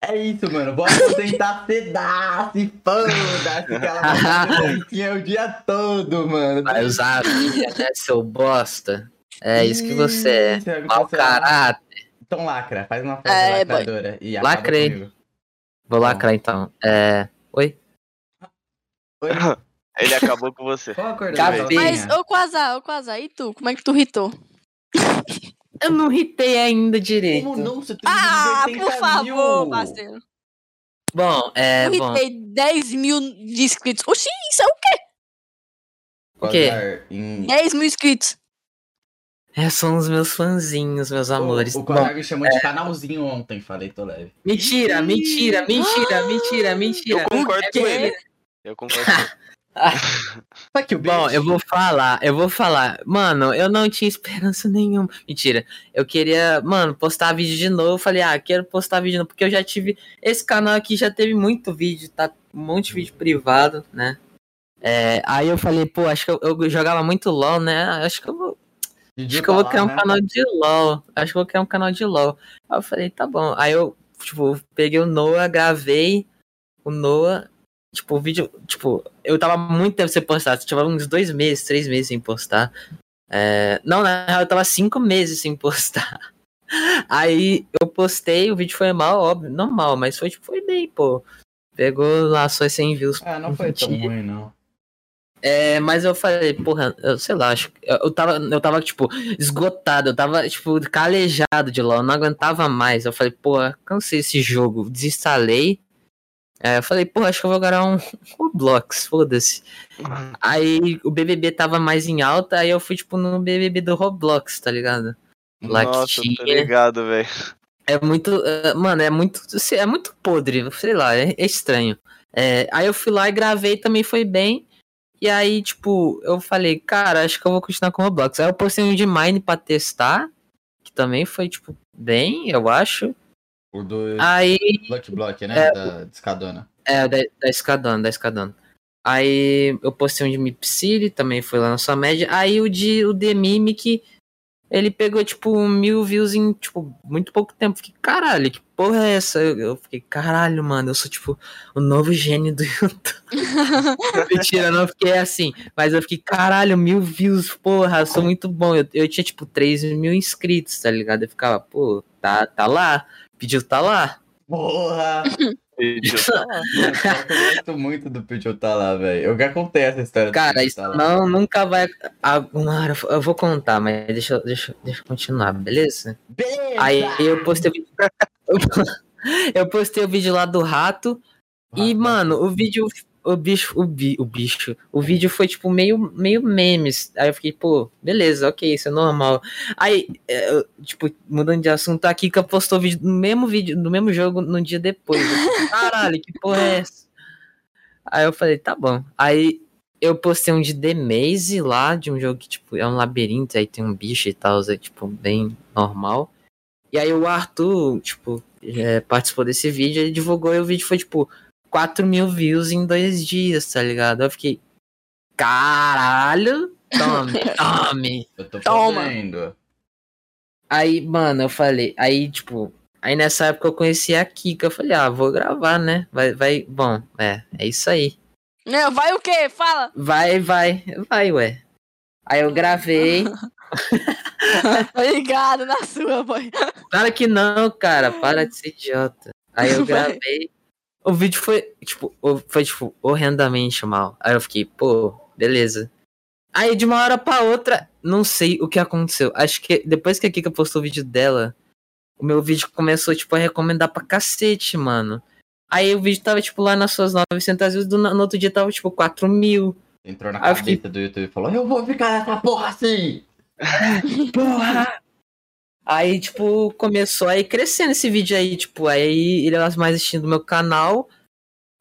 É isso, mano. Bora tentar sedar, se foda-se, que ela dancinha <laughs> o dia todo, mano.
Vai usar a filha, né, seu bosta? É isso que você é.
Isso,
Mau
você-
caráter.
Então lacra, faz uma frase
É, boy.
lacradora e acaba
Lacrei.
comigo.
Vou lacrar então. É. Oi?
Oi, <laughs>
Ele acabou com você.
Mas, ô Quasar, ô Quasar, e tu? Como é que tu ritou? <laughs>
Eu não ritei ainda direito.
Como não? Você tem
Ah,
80
por favor,
mil.
parceiro.
Bom, é.
eu
Bom,
ritei 10 mil de inscritos. Oxi, isso é o quê?
O quê?
Em-
10 mil inscritos.
É, são os meus fãzinhos, meus amores.
O, o me chamou de canalzinho ontem, falei, tô leve.
mentira, mentira, mentira, mentira, mentira.
Eu concordo
É
com ele. Eu concordo com ele. <laughs>
Bom, eu vou falar, eu vou falar. Mano, eu não tinha esperança nenhuma. Mentira. Eu queria, mano, postar vídeo de novo. Eu falei, ah, quero postar vídeo de novo. Porque eu já tive. Esse canal aqui já teve muito vídeo, tá? Um monte de vídeo privado, né? É, aí eu falei, pô, acho que eu, eu jogava muito LOL, né? Acho que eu vou. Acho que eu vou criar um
né?
canal de LOL. Acho que eu vou criar um canal de LOL. Aí eu falei, tá bom. Aí eu, tipo, peguei o Noah, gravei o Noah. Tipo, o vídeo. Tipo, eu tava muito tempo sem postar. Tinha uns dois meses, três meses sem postar. É, não, na real, eu tava cinco meses sem postar. <laughs> Aí eu postei, o vídeo foi mal, óbvio. Não mal, mas foi, tipo, foi bem, pô. Pegou lá só 100 views.
Ah, não foi tão ruim, não.
É, mas eu falei, porra, eu sei lá, acho que eu, tava, eu tava, tipo, esgotado, eu tava, tipo, calejado de LOL, eu não aguentava mais. Eu falei, porra, cansei esse jogo, desinstalei. É, eu falei, porra, acho que eu vou ganhar <laughs> um Roblox, foda-se. Aí o BBB tava mais em alta, aí eu fui, tipo, no BBB do Roblox, tá ligado? Lá que
Nossa,
tinha.
tô ligado, velho.
É muito. é, mano, é muito. É muito podre, sei lá, é, é estranho. É, aí eu fui lá e gravei, também foi bem. E aí, tipo, eu falei, cara, acho que eu vou continuar com o Roblox. Aí eu postei um de Mine pra testar, que também foi, tipo, bem, eu acho.
O do
Aí.
Block Block, né? Da Descadona.
É, da, da Escadona, da Escadona. Aí eu postei um de Mip City, também foi lá na sua média. Aí o de o The Mimic, ele pegou, tipo, mil views em, tipo, muito pouco tempo. Fiquei, caralho, que porra é essa? Eu, eu fiquei, caralho, mano, eu sou, tipo, o novo gênio do <laughs> YouTube. <laughs> Mentira, eu não fiquei assim. Mas eu fiquei, caralho, mil views, porra, eu sou muito bom. Eu, eu tinha, tipo, 3 mil inscritos, tá ligado? Eu ficava, pô, tá, tá lá. Pediu tá lá.
Porra! <laughs>
Pediu, tá lá.
Eu gosto muito do Pichu tá lá, velho. Eu já contei essa história
Cara, isso
tá lá.
não, nunca vai. Mano, eu vou contar, mas deixa, eu- deixa, deixa eu continuar, beleza?
Beleza!
Aí eu postei o vídeo. <laughs> Eu postei o vídeo lá do rato. E,
Ah,
mano, o vídeo. O bicho, o, bi, o bicho. O vídeo foi, tipo, meio, meio memes. Aí eu fiquei, pô, beleza, ok, isso é normal. Aí, é, eu, tipo, mudando de assunto, a Kika postou vídeo no mesmo vídeo, no mesmo jogo no dia depois. Fiquei, <laughs> Caralho, que porra é essa? Aí eu falei, tá bom. Aí eu postei um de The Maze lá, de um jogo que, tipo, é um labirinto, aí tem um bicho e tal, é, tipo, bem normal. E aí o Arthur, tipo, é, participou desse vídeo, ele divulgou e o vídeo foi, tipo, 4 mil views em dois dias, tá ligado? Eu fiquei, caralho, tome, <laughs> tome.
Eu tô
Toma.
fazendo.
Aí, mano, eu falei, aí, tipo, aí nessa época eu conheci a Kika, eu falei, ah, vou gravar, né? Vai, vai, bom, é, é isso aí.
Não, vai o quê? Fala.
Vai, vai, vai, ué. Aí eu gravei. <laughs> <laughs>
Obrigado na sua, boy.
Para que não, cara, para de ser idiota. Aí eu <laughs> gravei. O vídeo foi, tipo, foi, tipo, horrendamente mal. Aí eu fiquei, pô, beleza. Aí de uma hora pra outra, não sei o que aconteceu. Acho que depois que a Kika postou o vídeo dela, o meu vídeo começou, tipo, a recomendar pra cacete, mano. Aí o vídeo tava, tipo, lá nas suas 900 views, do, no outro dia tava, tipo, 4 mil.
Entrou na
Aí
cabeça
fiquei-
do YouTube e falou: Eu vou ficar nessa porra assim!
Porra! Aí, tipo, começou a ir crescendo esse vídeo aí, tipo, aí ele era mais assistindo do meu canal.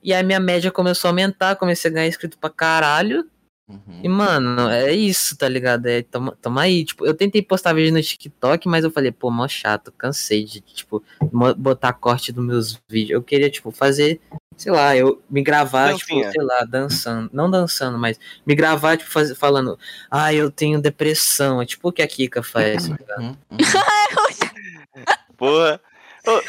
E aí minha média começou a aumentar, comecei a ganhar inscrito pra caralho.
Uhum.
E, mano, é isso, tá ligado? É, tamo, tamo aí. Tipo, eu tentei postar vídeo no TikTok, mas eu falei, pô, mó chato, cansei de, tipo, botar corte dos meus vídeos. Eu queria, tipo, fazer, sei lá, eu me gravar, tipo,
Dancinha.
sei lá, dançando. Não dançando, mas me gravar, tipo, faz, falando, ah, eu tenho depressão. É tipo o que a Kika faz, tá ligado?
Uhum, <laughs> uhum.
Porra. An-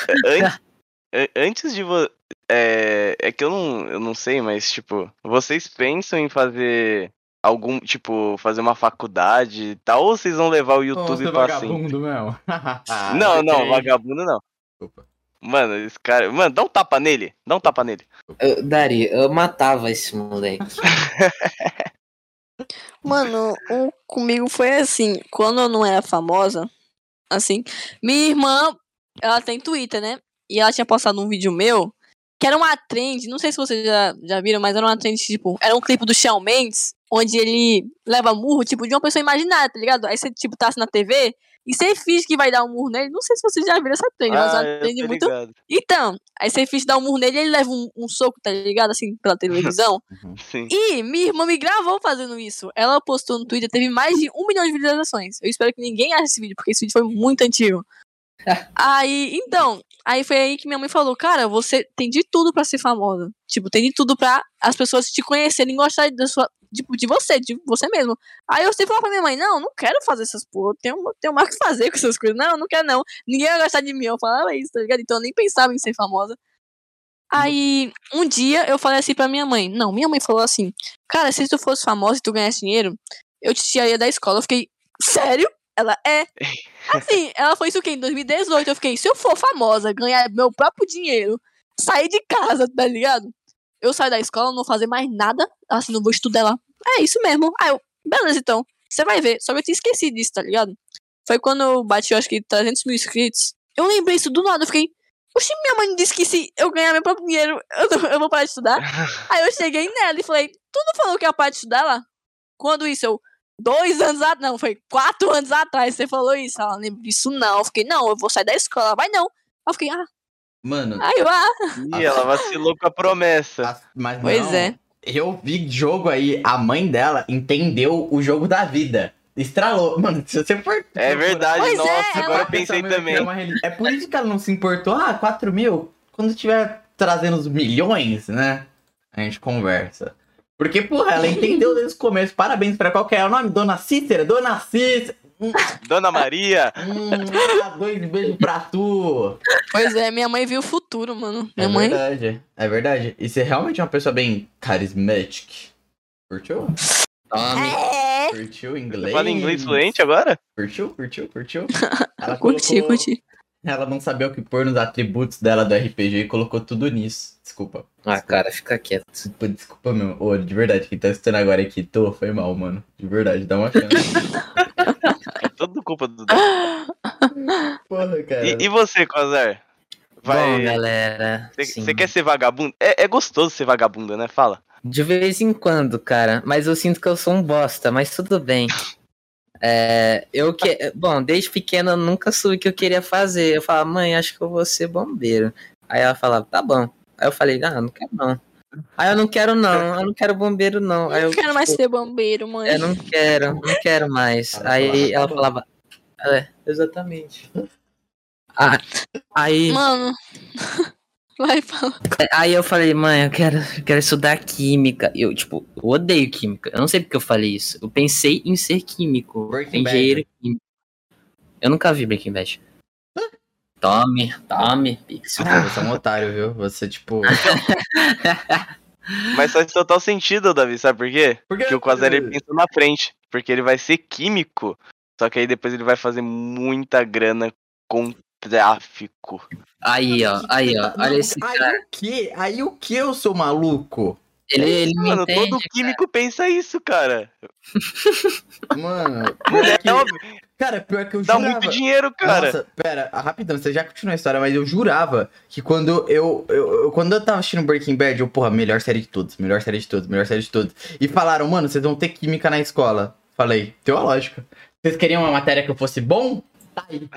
<laughs> an- antes de você. É, é que eu não, eu não sei, mas, tipo, vocês pensam em fazer algum, tipo, fazer uma faculdade e tal, ou vocês vão levar o YouTube
Nossa,
pra sempre?
vagabundo mesmo. <laughs>
Não, não,
Ok.
vagabundo não.
Desculpa.
Mano, esse cara. Mano, dá um tapa nele. Dá um tapa nele.
Eu, Dari, eu matava esse moleque. <laughs>
Mano, o, comigo foi assim, quando eu não era famosa, assim, minha irmã, ela tem Twitter, né? E ela tinha postado um vídeo meu, que era uma trend, não sei se vocês já, já viram, mas era uma trend, tipo, era um clipe do Shawn Mendes, onde ele leva murro, tipo, de uma pessoa imaginária, tá ligado? Aí você, tipo, tá assim na TV, e você finge que vai dar um murro nele, não sei se vocês já viram essa trend, mas é
Ah,
uma
eu
trend muito...
ligado.
Então, aí você finge dar um murro nele e ele leva um, um soco, tá ligado? Assim, pela <laughs> televisão.
Uhum.
Sim.
E minha irmã me gravou fazendo isso. Ela postou no Twitter, teve mais de um milhão de visualizações. Eu espero que ninguém ache esse vídeo, porque esse vídeo foi muito antigo. Aí, então, aí foi aí que minha mãe falou, cara, você tem de tudo pra ser famosa. Tipo, tem de tudo pra as pessoas te conhecerem e gostarem da sua, tipo, de você, de você mesmo. Aí eu sempre falava pra minha mãe, não, não quero fazer essas porra, eu tenho, tenho mais o que fazer com essas coisas. Não, não quero não. Ninguém vai gostar de mim. Eu falava isso, tá ligado? Então eu nem pensava em ser famosa. Aí, um dia eu falei assim pra minha mãe. Não, minha mãe falou assim: Cara, se tu fosse famosa e tu ganhasse dinheiro, eu te tiraria da escola. Eu fiquei, sério? Ela é. <laughs> Assim, ela foi isso o quê? Em 2018. Eu fiquei, se eu for famosa, ganhar meu próprio dinheiro, sair de casa, tá ligado? Eu saio da escola, não vou fazer mais nada. Assim, não vou estudar lá. É isso mesmo. Aí eu, beleza, então. Você vai ver. Só que eu tinha esquecido disso, tá ligado? Foi quando eu bati, eu acho que 300 mil inscritos. Eu lembrei isso do nada. Eu fiquei, Oxi, minha mãe disse que se eu ganhar meu próprio dinheiro, eu, não- eu vou parar de estudar. <laughs> Aí eu cheguei nela e falei, tu não falou que ia parar de estudar lá? Quando isso? Eu, dois anos atrás, não, foi quatro <laughs> anos atrás, você falou isso. Ela lembra disso não. Eu fiquei, não, eu vou sair da escola. Ela, Vai não. Aí eu fiquei, ah,
Mano,
aí eu, ah.
Ih, ela vacilou com a promessa.
as- mas
Pois
não,
é.
Eu vi jogo aí, a mãe dela entendeu o jogo da vida. Estralou. Mano, se você for.
É verdade,
Pois é,
nossa,
ela-
agora eu
Essa
pensei também.
É por isso que ela não se importou. Ah, 4 mil? Quando tiver trazendo os milhões, né? A gente conversa. Porque, porra, ela entendeu <laughs> desde o começo. Parabéns pra qual que é o nome? Dona Cícera? Dona Cícera! Hum,
Dona Maria,
hum, dois beijos pra tu!
Pois é, minha mãe viu o futuro, mano. Minha
é
mãe.
verdade, é verdade. E você realmente é uma pessoa bem carismática. Curtiu?
Tome.
É.
Curtiu
você
inglês?
fala inglês fluente agora?
Curtiu, curtiu, curtiu? <laughs> Ela
Curti,
colocou-
curti.
Ela não sabia o que pôr nos atributos dela do RPG e colocou tudo nisso. Desculpa.
Ah, cara, fica quieto.
Desculpa, desculpa meu. Ô, de verdade, quem tá assistindo agora aqui, tô, foi mal, mano. De verdade, dá uma chance. <laughs>
É tudo culpa do.
Porra, cara.
E, e você, Quasar?
Bom,
Vai.
galera.
Você quer ser vagabundo? É, é gostoso ser vagabundo, né? Fala.
De vez em quando, cara. Mas eu sinto que eu sou um bosta, mas tudo bem. <laughs> É, eu que... Bom, desde pequena eu nunca soube o que eu queria fazer. Eu falava, mãe, acho que eu vou ser bombeiro. Aí ela falava, tá bom. Aí eu falei, ah, não quero não. Aí eu não quero não, eu não quero bombeiro não. Aí
Eu não quero mais
tipo,
ser bombeiro, mãe.
Eu não quero, não quero mais. Aí
falava, "Tá
ela
bom."
falava, é, exatamente. Ah, aí,
Mano. Vai falar.
aí eu falei, mãe, eu quero, eu quero estudar química. Eu, tipo, eu odeio química. Eu não sei porque eu falei isso. Eu pensei em ser químico.
Breaking Bad.
engenheiro químico. Eu nunca vi Breaking Bad. Tome, tome, Pixel.
Ah, você é um otário, viu? Você, tipo. <laughs>
Mas faz total sentido, Davi, sabe por quê?
Porque
Porque o Quasar ele pensa na frente. Porque ele vai ser químico. Só que aí depois ele vai fazer muita grana com tráfico.
Aí, ó, aí, ó. Olha esse
Aí
cara.
o que? Aí o que eu sou maluco?
Ele, ele
Mano,
entende.
todo químico pensa isso, cara.
Mano, <laughs>
é
que,
óbvio.
cara, pior que eu
Dá
jurava.
muito dinheiro, cara.
Nossa, pera, rapidão, você já continua a história, mas eu jurava que quando eu, eu, eu- quando eu tava assistindo Breaking Bad, eu, porra, melhor série de todos, melhor série de todos, melhor série de todos. E falaram, mano, vocês vão ter química na escola. Falei, teológica. Vocês queriam uma matéria que eu fosse bom? Tá aí.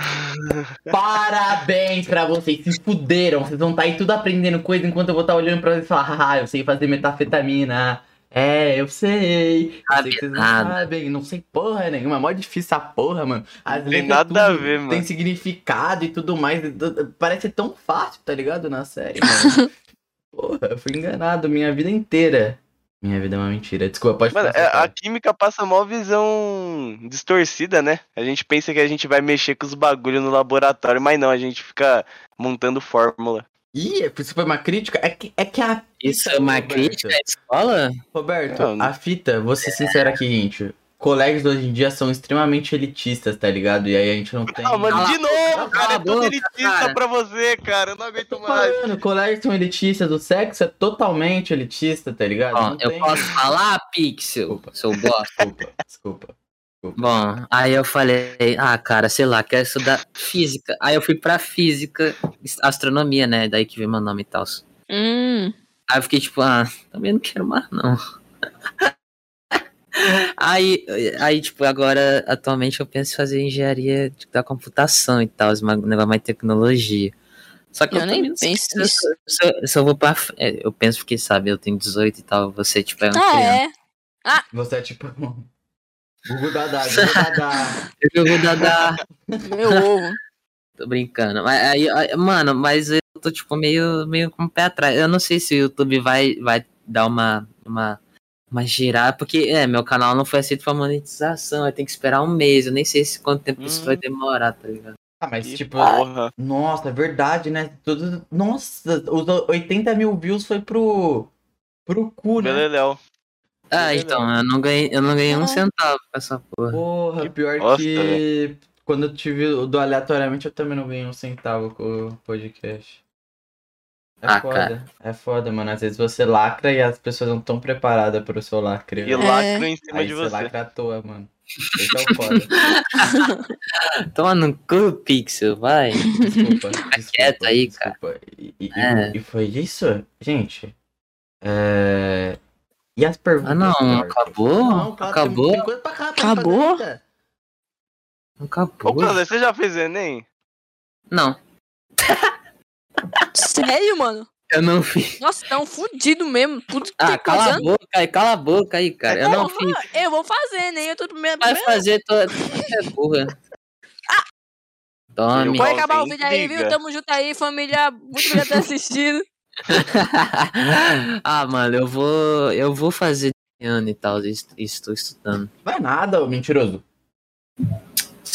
Parabéns pra vocês, se fuderam. Vocês vão estar aí tudo aprendendo coisa enquanto eu vou estar olhando pra vocês e falar, haha, eu sei fazer metafetamina. É, eu sei. Eu sei que vocês não sabem. Não sei porra nenhuma. É mó difícil essa porra, mano. As
Tem nada a ver, mano.
Tem significado e tudo mais. Parece tão fácil, tá ligado? Na série, mano. <laughs> porra, eu fui enganado minha vida inteira. Minha vida é uma mentira. Desculpa, pode
Mano,
falar.
é, a química passa uma visão distorcida, né? A gente pensa que a gente vai mexer com os bagulho no laboratório, mas não, a gente fica montando fórmula.
Ih, isso foi uma crítica? É que, é que a.
Isso é uma
Roberto.
crítica à escola?
Roberto,
Não.
a fita, vou ser sincero aqui, gente. Colégios hoje em dia são extremamente elitistas, tá ligado? E aí a gente não tem.
Ah, mano, de novo, cara, é tudo elitista
cara.
pra você, cara. Eu não aguento
Tô
mais.
falando, colégios são elitistas, o sexo é totalmente elitista, tá ligado?
Ó, eu
tem-
posso falar, Pixel,
Desculpa.
seu bosta?
Desculpa, desculpa.
Bom, aí eu falei, ah, cara, sei lá, quero estudar física. Aí eu fui pra física, astronomia, né? Daí que veio meu nome e tal.
Hum.
Aí eu fiquei tipo, ah, também não quero mais, não. Aí, aí, tipo, agora, atualmente eu penso em fazer engenharia tipo, da computação e tal, um negócio mais tecnologia. Só que eu,
Eu nem penso nisso.
se eu- se eu vou pra. é, Eu penso porque, sabe, eu tenho 18 e tal, você, tipo, é uma
Ah,
criança.
é?
Você é tipo. Gugu Dadá, Gugu Dadá. <laughs>
Eu vou dar, dar
Meu ovo. <laughs>
Tô brincando. Mas aí, aí, mano, mas eu tô, tipo, meio, meio com o pé atrás. Eu não sei se o YouTube vai, vai dar uma, uma, uma girada, porque, é, meu canal não foi aceito pra monetização. Eu tenho que esperar um mês. Eu nem sei se quanto tempo isso
Hum.
vai demorar, tá ligado?
Ah, mas
Que
tipo.
porra.
Nossa, é verdade, né? Tudo... Nossa, os 80 mil views foi pro. Pro cu, né?
Beleléu.
Ah,
Beleza.
então, eu não ganhei, eu não ganhei um
Ah.
centavo com essa porra.
Porra,
Que
pior
bosta,
que. Quando eu tive o do aleatoriamente, eu também não ganhei um centavo com o podcast. É
Ah,
foda.
cara.
É foda, mano. Às vezes você lacra e as pessoas não estão preparadas pro seu lacre.
E
velho.
lacro em cima
Aí
de
você
você.
lacra à toa, mano. Esse é foda. <laughs>
Toma no cu, Pixel, vai.
Desculpa. desculpa
quieto aí, cara.
desculpa. E, e-
É.
e foi isso? Gente. É... E as perguntas?
Ah, não, acabou?
Não, claro,
acabou?
Tem, tem coisa pra cá, pra
Acabou?
fazer.
Acabou.
Ô, Cláudio, você já fez Enem?
Não, <laughs>
Sério, mano?
eu não fiz.
Nossa, tá um fudido mesmo. Puto que
Ah, cala a
quantos anos?
boca aí, cala a boca aí, cara. Eu não
Porra,
fiz.
Eu vou fazer, né? Eu tô primeiro.
Vai fazer toda. É burra. Tome.
Pode acabar o vídeo aí, viu? Tamo junto aí, família. Muito obrigado por ter assistido. <laughs>
ah, mano, eu vou. Eu vou fazer ano e tal. Estou estudando.
Vai nada, ô mentiroso.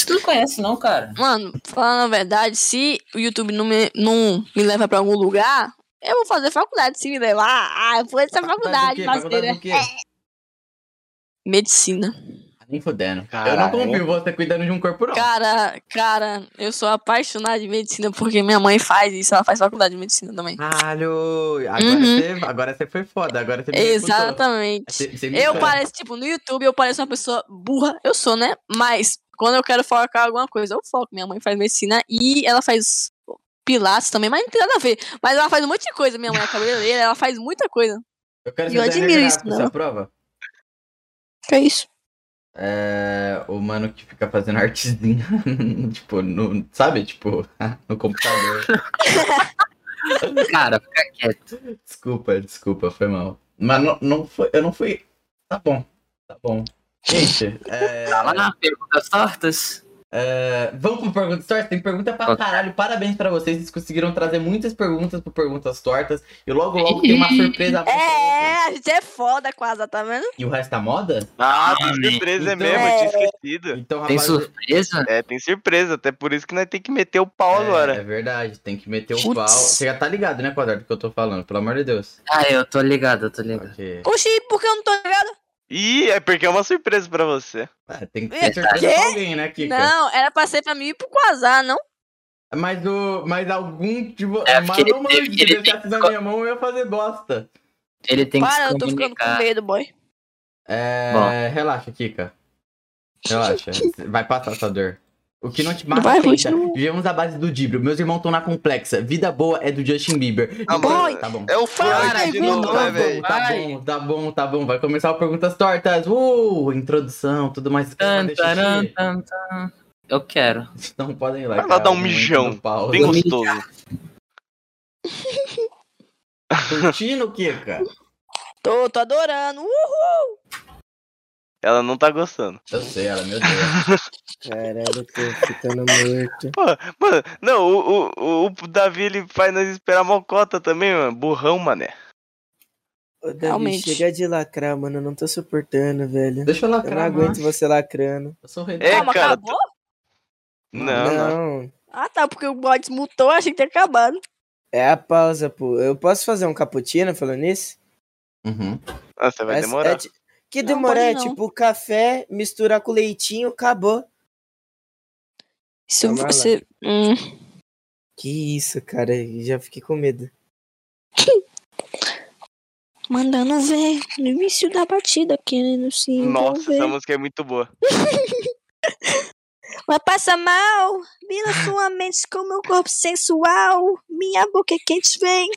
Você não conhece, não, cara?
Mano, falando a verdade, se o YouTube não me, não me leva pra algum lugar, eu vou fazer faculdade. Se me levar, ah, eu vou essa faculdade.
Faculdade do quê?
Medicina.
Nem fudendo. Eu não confio você cuidando de um corpo, não.
Cara, cara, eu sou apaixonada de medicina porque minha mãe faz isso. Ela faz faculdade de medicina também.
Caralho! Agora,
Uhum.
você, agora você foi foda. Agora você me.
Exatamente.
Você- você me
Eu pareço, tipo, no YouTube eu pareço uma pessoa burra. Eu sou, né? Mas quando eu quero focar alguma coisa, eu foco. Minha mãe faz medicina e ela faz pilates também, mas não tem nada a ver. Mas ela faz um monte de coisa. Minha mãe é cabeleireira, ela faz muita coisa.
Eu quero
eu
ser designer
admiro isso, não.
você aprova?
Que é isso?
É, o mano que fica fazendo <laughs> artezinha, tipo, no, sabe? Tipo, <laughs> no computador. <laughs>
Cara, fica quieto.
Desculpa, desculpa, foi mal. Mas não, não foi, eu não fui. Tá bom, tá bom. Gente, é,
Tá lá, perguntas tortas.
é, vamos pro Perguntas Tortas? Tem pergunta pra caralho. Parabéns pra vocês. Vocês conseguiram trazer muitas perguntas pro Perguntas Tortas. E logo, logo tem uma surpresa. pra vocês.
É, a gente é foda quase, tá vendo?
E o resto da moda?
Ah, tem surpresa é
então-
mesmo, eu tinha esquecido.
Então,
Tem
rapaz,
surpresa?
É, tem surpresa, até por isso que nós tem que meter o pau
É,
agora.
é verdade, tem que meter o
Putz.
pau. Você já tá ligado, né, Quadrado, do que eu tô falando? Pelo amor de Deus.
Ah, eu tô ligado, eu tô ligado.
Ok.
Oxi, por que eu não tô ligado?
Ih, é porque é uma surpresa pra você.
Ah, tem que ter surpresa pra alguém, né, Kika?
Não, era pra ser pra mim ir pro Quasar, não?
Mas, o, mas algum, tipo,
É,
mas
porque
não,
ele-
se
ele
deixasse
tem
na
que-
minha mão, eu ia fazer bosta.
Ele tem que
Para,
se
eu tô ficando com medo, boy.
É,
Bom.
relaxa, Kika. Relaxa, <laughs> vai passar essa dor. O que não te mata,
Vai,
tenta.
continua.
Vivemos à base do Dibro. Meus irmãos estão na complexa. Vida boa é do Justin Bieber.
Ah,
Boy.
Tá bom.
É o Freud de novo, né, velho?
Tá
Vai.
bom, tá bom, tá bom. Vai começar o Perguntas Tortas. Uh, introdução, tudo mais.
Tan, taran, tan, tan. Eu quero. <laughs>
Então podem ir lá.
Vai lá
cara,
dar um mijão. Bem gostoso.
Curtindo, Kika?
Tô, tô adorando. Uh!
Ela não tá gostando.
Eu sei, ela, meu Deus. <laughs>
Caralho, eu tô ficando morto.
Pô, mano, não, o, o, o Davi ele faz nós esperar mocota também, mano. Burrão, mané.
Ô, Davi,
Realmente.
chega de lacrar, mano. Eu não tô suportando, velho.
Deixa eu
Eu não
lacrar,
aguento
macho.
você lacrando.
Eu sou rei
É,
Calma,
cara,
acabou?
Não, não.
não.
Ah, tá, porque o bot mutou, achei que tinha acabado.
É a pausa, pô. Eu posso fazer um cappuccino falando nisso?
Uhum.
Nossa, vai
É-
demorar.
é que
Não,
demorar? É tipo café, misturar com leitinho, acabou.
Se
Calma
você. Hum.
Que isso, cara. Já fiquei com medo. <laughs>
Mandando ver no início da batida, querendo se
Nossa,
envolver.
essa música é muito boa. <laughs>
Vai passar mal, mira sua mente com meu corpo sensual. Minha boca é quente, vem,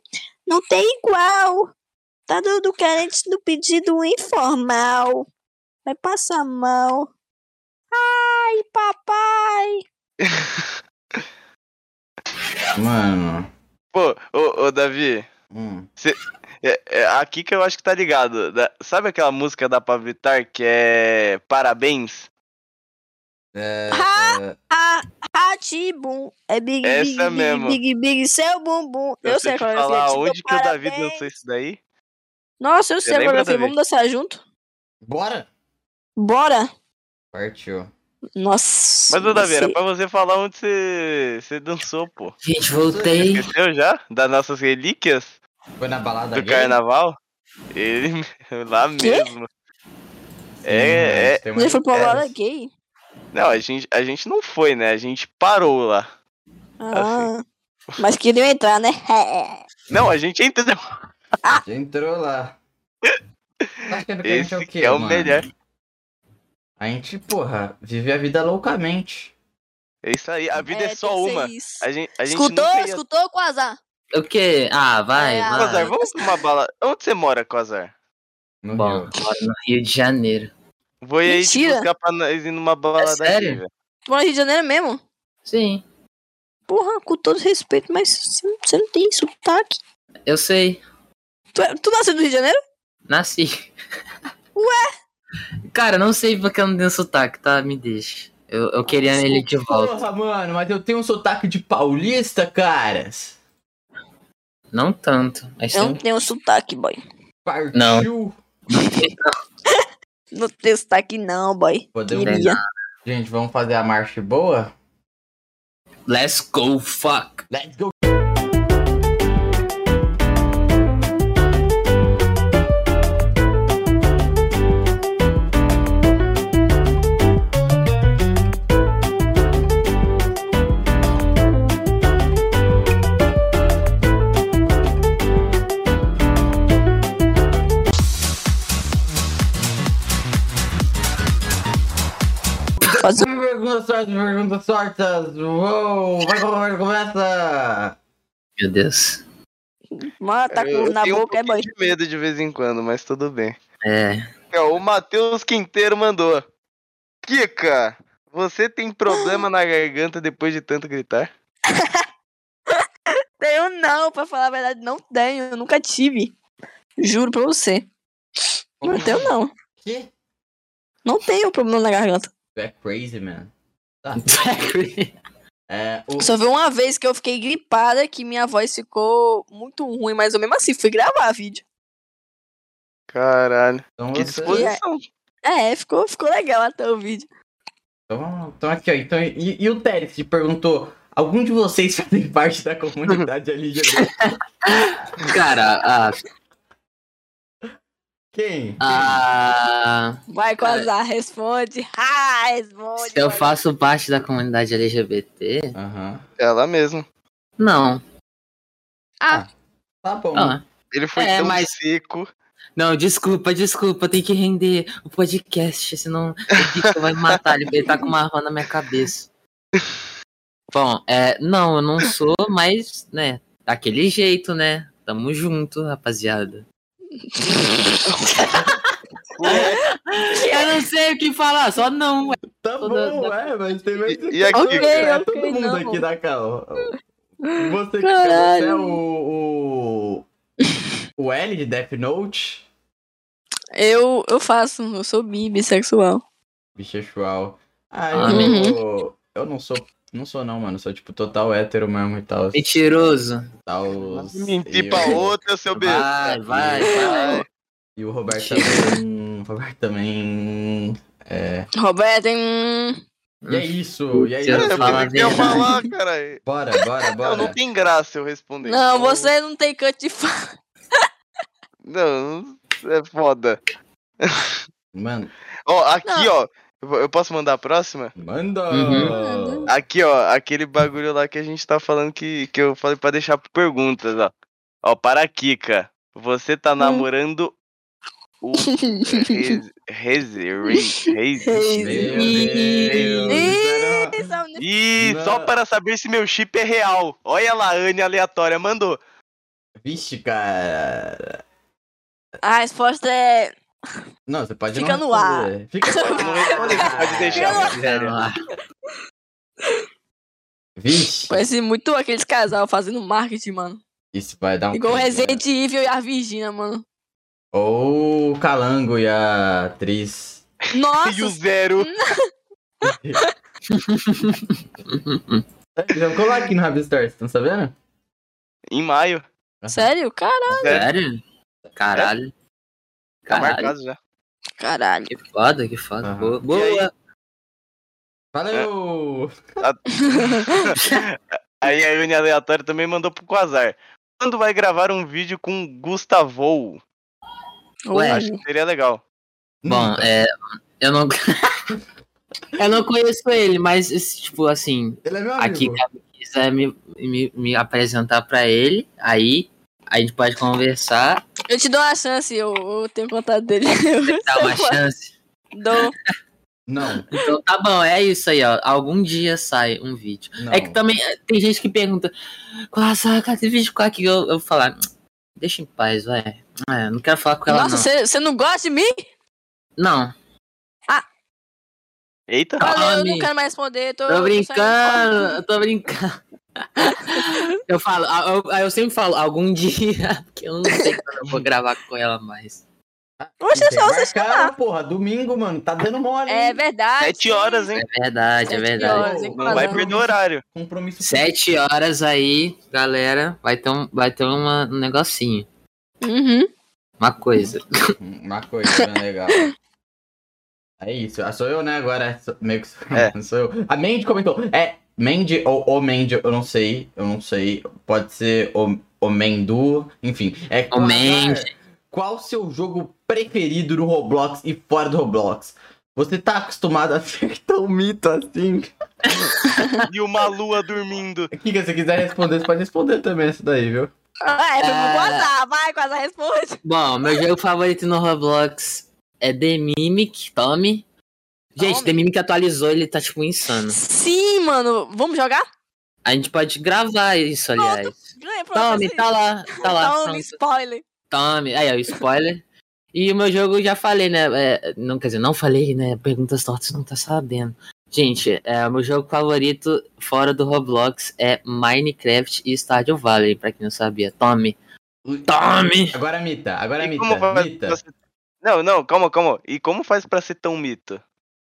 não tem igual. Tá tudo carente do pedido informal. Vai passar mal. Ai, papai. <laughs>
Mano.
Pô, ô, ô Davi,
Hum.
é, é, aqui que eu acho que tá ligado. Da- sabe aquela música da Pablo Vittar que é Parabéns?
É,
Ah!
é,
Ah, Ratibum. É big,
Essa
big, big,
mesmo.
big, big, seu bumbum. Eu,
Eu
sei qual é
falar onde que o Davi dançou isso daí.
Nossa, eu sei a coreografia. Vamos dançar junto?
Bora?
Bora?
Partiu.
Nossa.
Mas, ô Davi, era
você-
pra você falar onde você, você dançou, pô.
Gente, voltei.
Esqueceu já? Das nossas relíquias
Foi na balada
do
gay?
carnaval? Ele <laughs> lá
Quê?
mesmo. É, é.
Tem uma-
Você foi pra
é,
balada gay?
Não, a gente, a gente não foi, né? A gente parou lá.
Ah. Mas queriam entrar, né? <laughs>
Não, a gente entrou.
Já entrou lá. Tá achando que a gente
Esse
é o quê,
é o
mano?
melhor.
A gente, porra, vive a vida loucamente.
É isso aí, a vida é,
tem
só uma.
isso.
A gente, a gente
Escutou?
ia...
Escutou, Quasar?
O quê? Ah, vai,
É,
vai.
Quasar, vamos pra uma balada. Onde você mora, Quasar?
No
Bom,
Rio.
moro no Rio de Janeiro.
Vou aí te buscar pra nós ir numa balada aqui,
sério?
velho.
Tu mora no Rio de Janeiro mesmo?
Sim,
Porra, com todo respeito, mas você não- você não tem sotaque.
eu sei.
Tu, é- tu nasceu no Rio de Janeiro?
Nasci. <laughs> Ué? Cara, não sei porque eu não tenho sotaque, tá? Me deixa. Eu, eu queria ele de volta.
Porra, mano, mas eu tenho um sotaque de paulista, caras.
Não tanto, mas
Eu
tem
não tenho sotaque, boy.
Partiu.
Não. <laughs>
Não tenho sotaque não, boy.
Podemos... Gente, vamos fazer a marcha boa?
Let's go, fuck.
Let's go. Perguntas sortas, perguntas sortas. Uou, vai, vai, começa.
Meu Deus.
Mano, tá com
eu
na
tenho um
boca, é bom.
de medo de vez em quando, mas tudo bem.
É.
Ó, O Matheus Quinteiro mandou. Kika, você tem problema na garganta depois de tanto gritar? <laughs>
Tenho não, pra falar a verdade, não tenho. Eu nunca tive. Juro pra você. Não tenho, não.
Que?
Não tenho problema na garganta.
Tu é crazy, man. <laughs> É, o...
Só vi uma vez que eu fiquei gripada que minha voz ficou muito ruim, mas eu mesmo assim fui gravar vídeo.
Caralho,
Então,
que disposição.
É, ficou, ficou legal até o vídeo.
então, então aqui, ó. Então, e, e o Teres te perguntou: algum de vocês <laughs> fazem parte da comunidade <laughs> LGBT?
Cara, ah,
Quem?
ah,
Vai com azar, responde. <laughs> Ah, responde.
se eu faço parte da comunidade LGBT?
Ela mesmo.
Não.
Tá bom.
Ah,
Ele foi
É,
tão
mas-
seco.
não, desculpa, desculpa, tem que render o podcast, senão o vai me matar, ele ele tá com uma arma na minha cabeça. Bom, é, não, eu não sou, mas, né, daquele jeito, né? Tamo junto, rapaziada. Eu não sei o que falar, só não.
Tá
Toda-
bom, é, mas tem mais.
E- e aqui,
Ok,
cara?
é todo mundo
não.
aqui da cal. Você, você é o, o. O L de Death Note?
Eu, eu faço, eu sou bi, bissexual.
Bichexual. Ah,
Ah,
eu, sou- eu não sou. Não sou não, mano. Sou tipo total hétero mesmo e tal.
Mentiroso.
tal
Mentir
e
pra
o-
outra, seu besta.
Vai, vai, <laughs> vai.
E o Roberto também. O Roberto também. É.
Roberto,
E é isso. E é isso.
Eu
verdade.
falar, cara.
Bora, bora,
Não,
bora.
não tem graça eu responder.
não,
Então,
você não tem canto de fala.
Não, é foda.
Mano,
Ó, aqui,
Não.
ó. Eu posso mandar a próxima?
manda!
Uhum.
Aqui, ó, aquele bagulho lá que a gente tá falando que, que eu falei pra deixar por perguntas, ó. Ó, para a Kika. Você tá namorando o <laughs>
é
E
Não.
só para saber se meu chip é real. Olha lá, Anne aleatória mandou.
Vixe, cara.
A resposta é.
Não, você pode
Fica
não
no ar. <laughs>
Fica
Pode não responder, pode deixar.
Fica
sério.
Vixe,
Parece muito aqueles casal fazendo marketing, mano.
isso vai dar um.
Igual o
né?
Resident Evil e a Virginia, mano.
Ou o Calango e a atriz.
Nossa!
E o zero. <laughs>
Já colar aqui no Rabistar, vocês estão sabendo?
Em maio.
Sério? Caralho.
Sério? Caralho.
Tá
Caralho.
marcado já.
Caralho.
Que foda, que foda.
Aham.
Boa. Boa.
Valeu! <laughs>
Aí a Anne aleatória também mandou pro Quasar. Quando vai gravar um vídeo com Gustavo?
Ué.
Acho que seria legal.
Bom,
Nunca.
é. Eu não. <laughs> eu não conheço ele, mas, esse, tipo, assim,
Ele é meu
aqui,
amigo.
se quiser me, me, me apresentar pra ele, aí a gente pode conversar,
Eu te dou uma chance, eu, eu tenho contato dele. <laughs> Eu
dar uma chance.
dou.
Não,
Então tá bom, é isso aí, ó. Algum dia sai um vídeo.
não.
É que também eh, tem gente que pergunta, nossa, cadê vídeo com aqui? Eu, eu vou falar, deixa em paz, vai. É, não quero falar com ela,
Nossa,
não.
você você não gosta de mim?
Não,
Eita.
Calma,
Valeu, eu não quero mais responder. Tô,
tô
tô
brincando, tô brincando. <laughs> eu falo, eu, eu sempre falo, algum dia, <laughs> porque eu não sei quando eu vou gravar com ela mais.
Oxe, é só você chamar.
porra, domingo, mano. Tá dando mole.
É verdade.
Sete horas, hein?
É verdade, é
Sete
verdade.
horas, hein,
Não vai perder o horário.
Compromisso.
Sete horas aí, galera, vai ter um, vai ter uma, um negocinho,
Uhum.
uma coisa.
Uma coisa bem legal. <laughs> É isso. Ah, sou eu, né? Agora. Sou- Meio que sou,
É.
sou eu. A Mandy comentou. É Mandy ou o Mandy, eu não sei. Eu não sei. Pode ser o, o Mendu. Enfim. É
O Mandy.
Qual o seu jogo preferido no Roblox e fora do Roblox? Você tá acostumado a ser <laughs> tão mito assim? <laughs>
E uma lua dormindo.
Kika, se quiser responder, você pode responder também isso daí, viu?
Ah, é, foi
Ah.
pro Quasar. Vai, Quasar, responde.
Bom, meu jogo favorito no Roblox é The Mimic, tome. Gente,
Tome.
The Mimic atualizou, ele tá, tipo, insano.
Sim, mano. Vamos jogar?
A gente pode gravar isso, aliás.
Ganha, pronto,
Tome, tá lá, tá lá.
Tome,
pronto.
spoiler.
Tome. Aí, ó, o spoiler. E o meu jogo eu já falei, né? é, não, quer dizer, não falei, né? Perguntas tortas não tá sabendo. Gente, é, o meu jogo favorito fora do Roblox é Minecraft e Stardew Valley, pra quem não sabia. Tome. Tome!
Agora Mita, agora
E
Mita, Mita.
ser- Não, não, calma, calma. E como faz pra ser tão mito?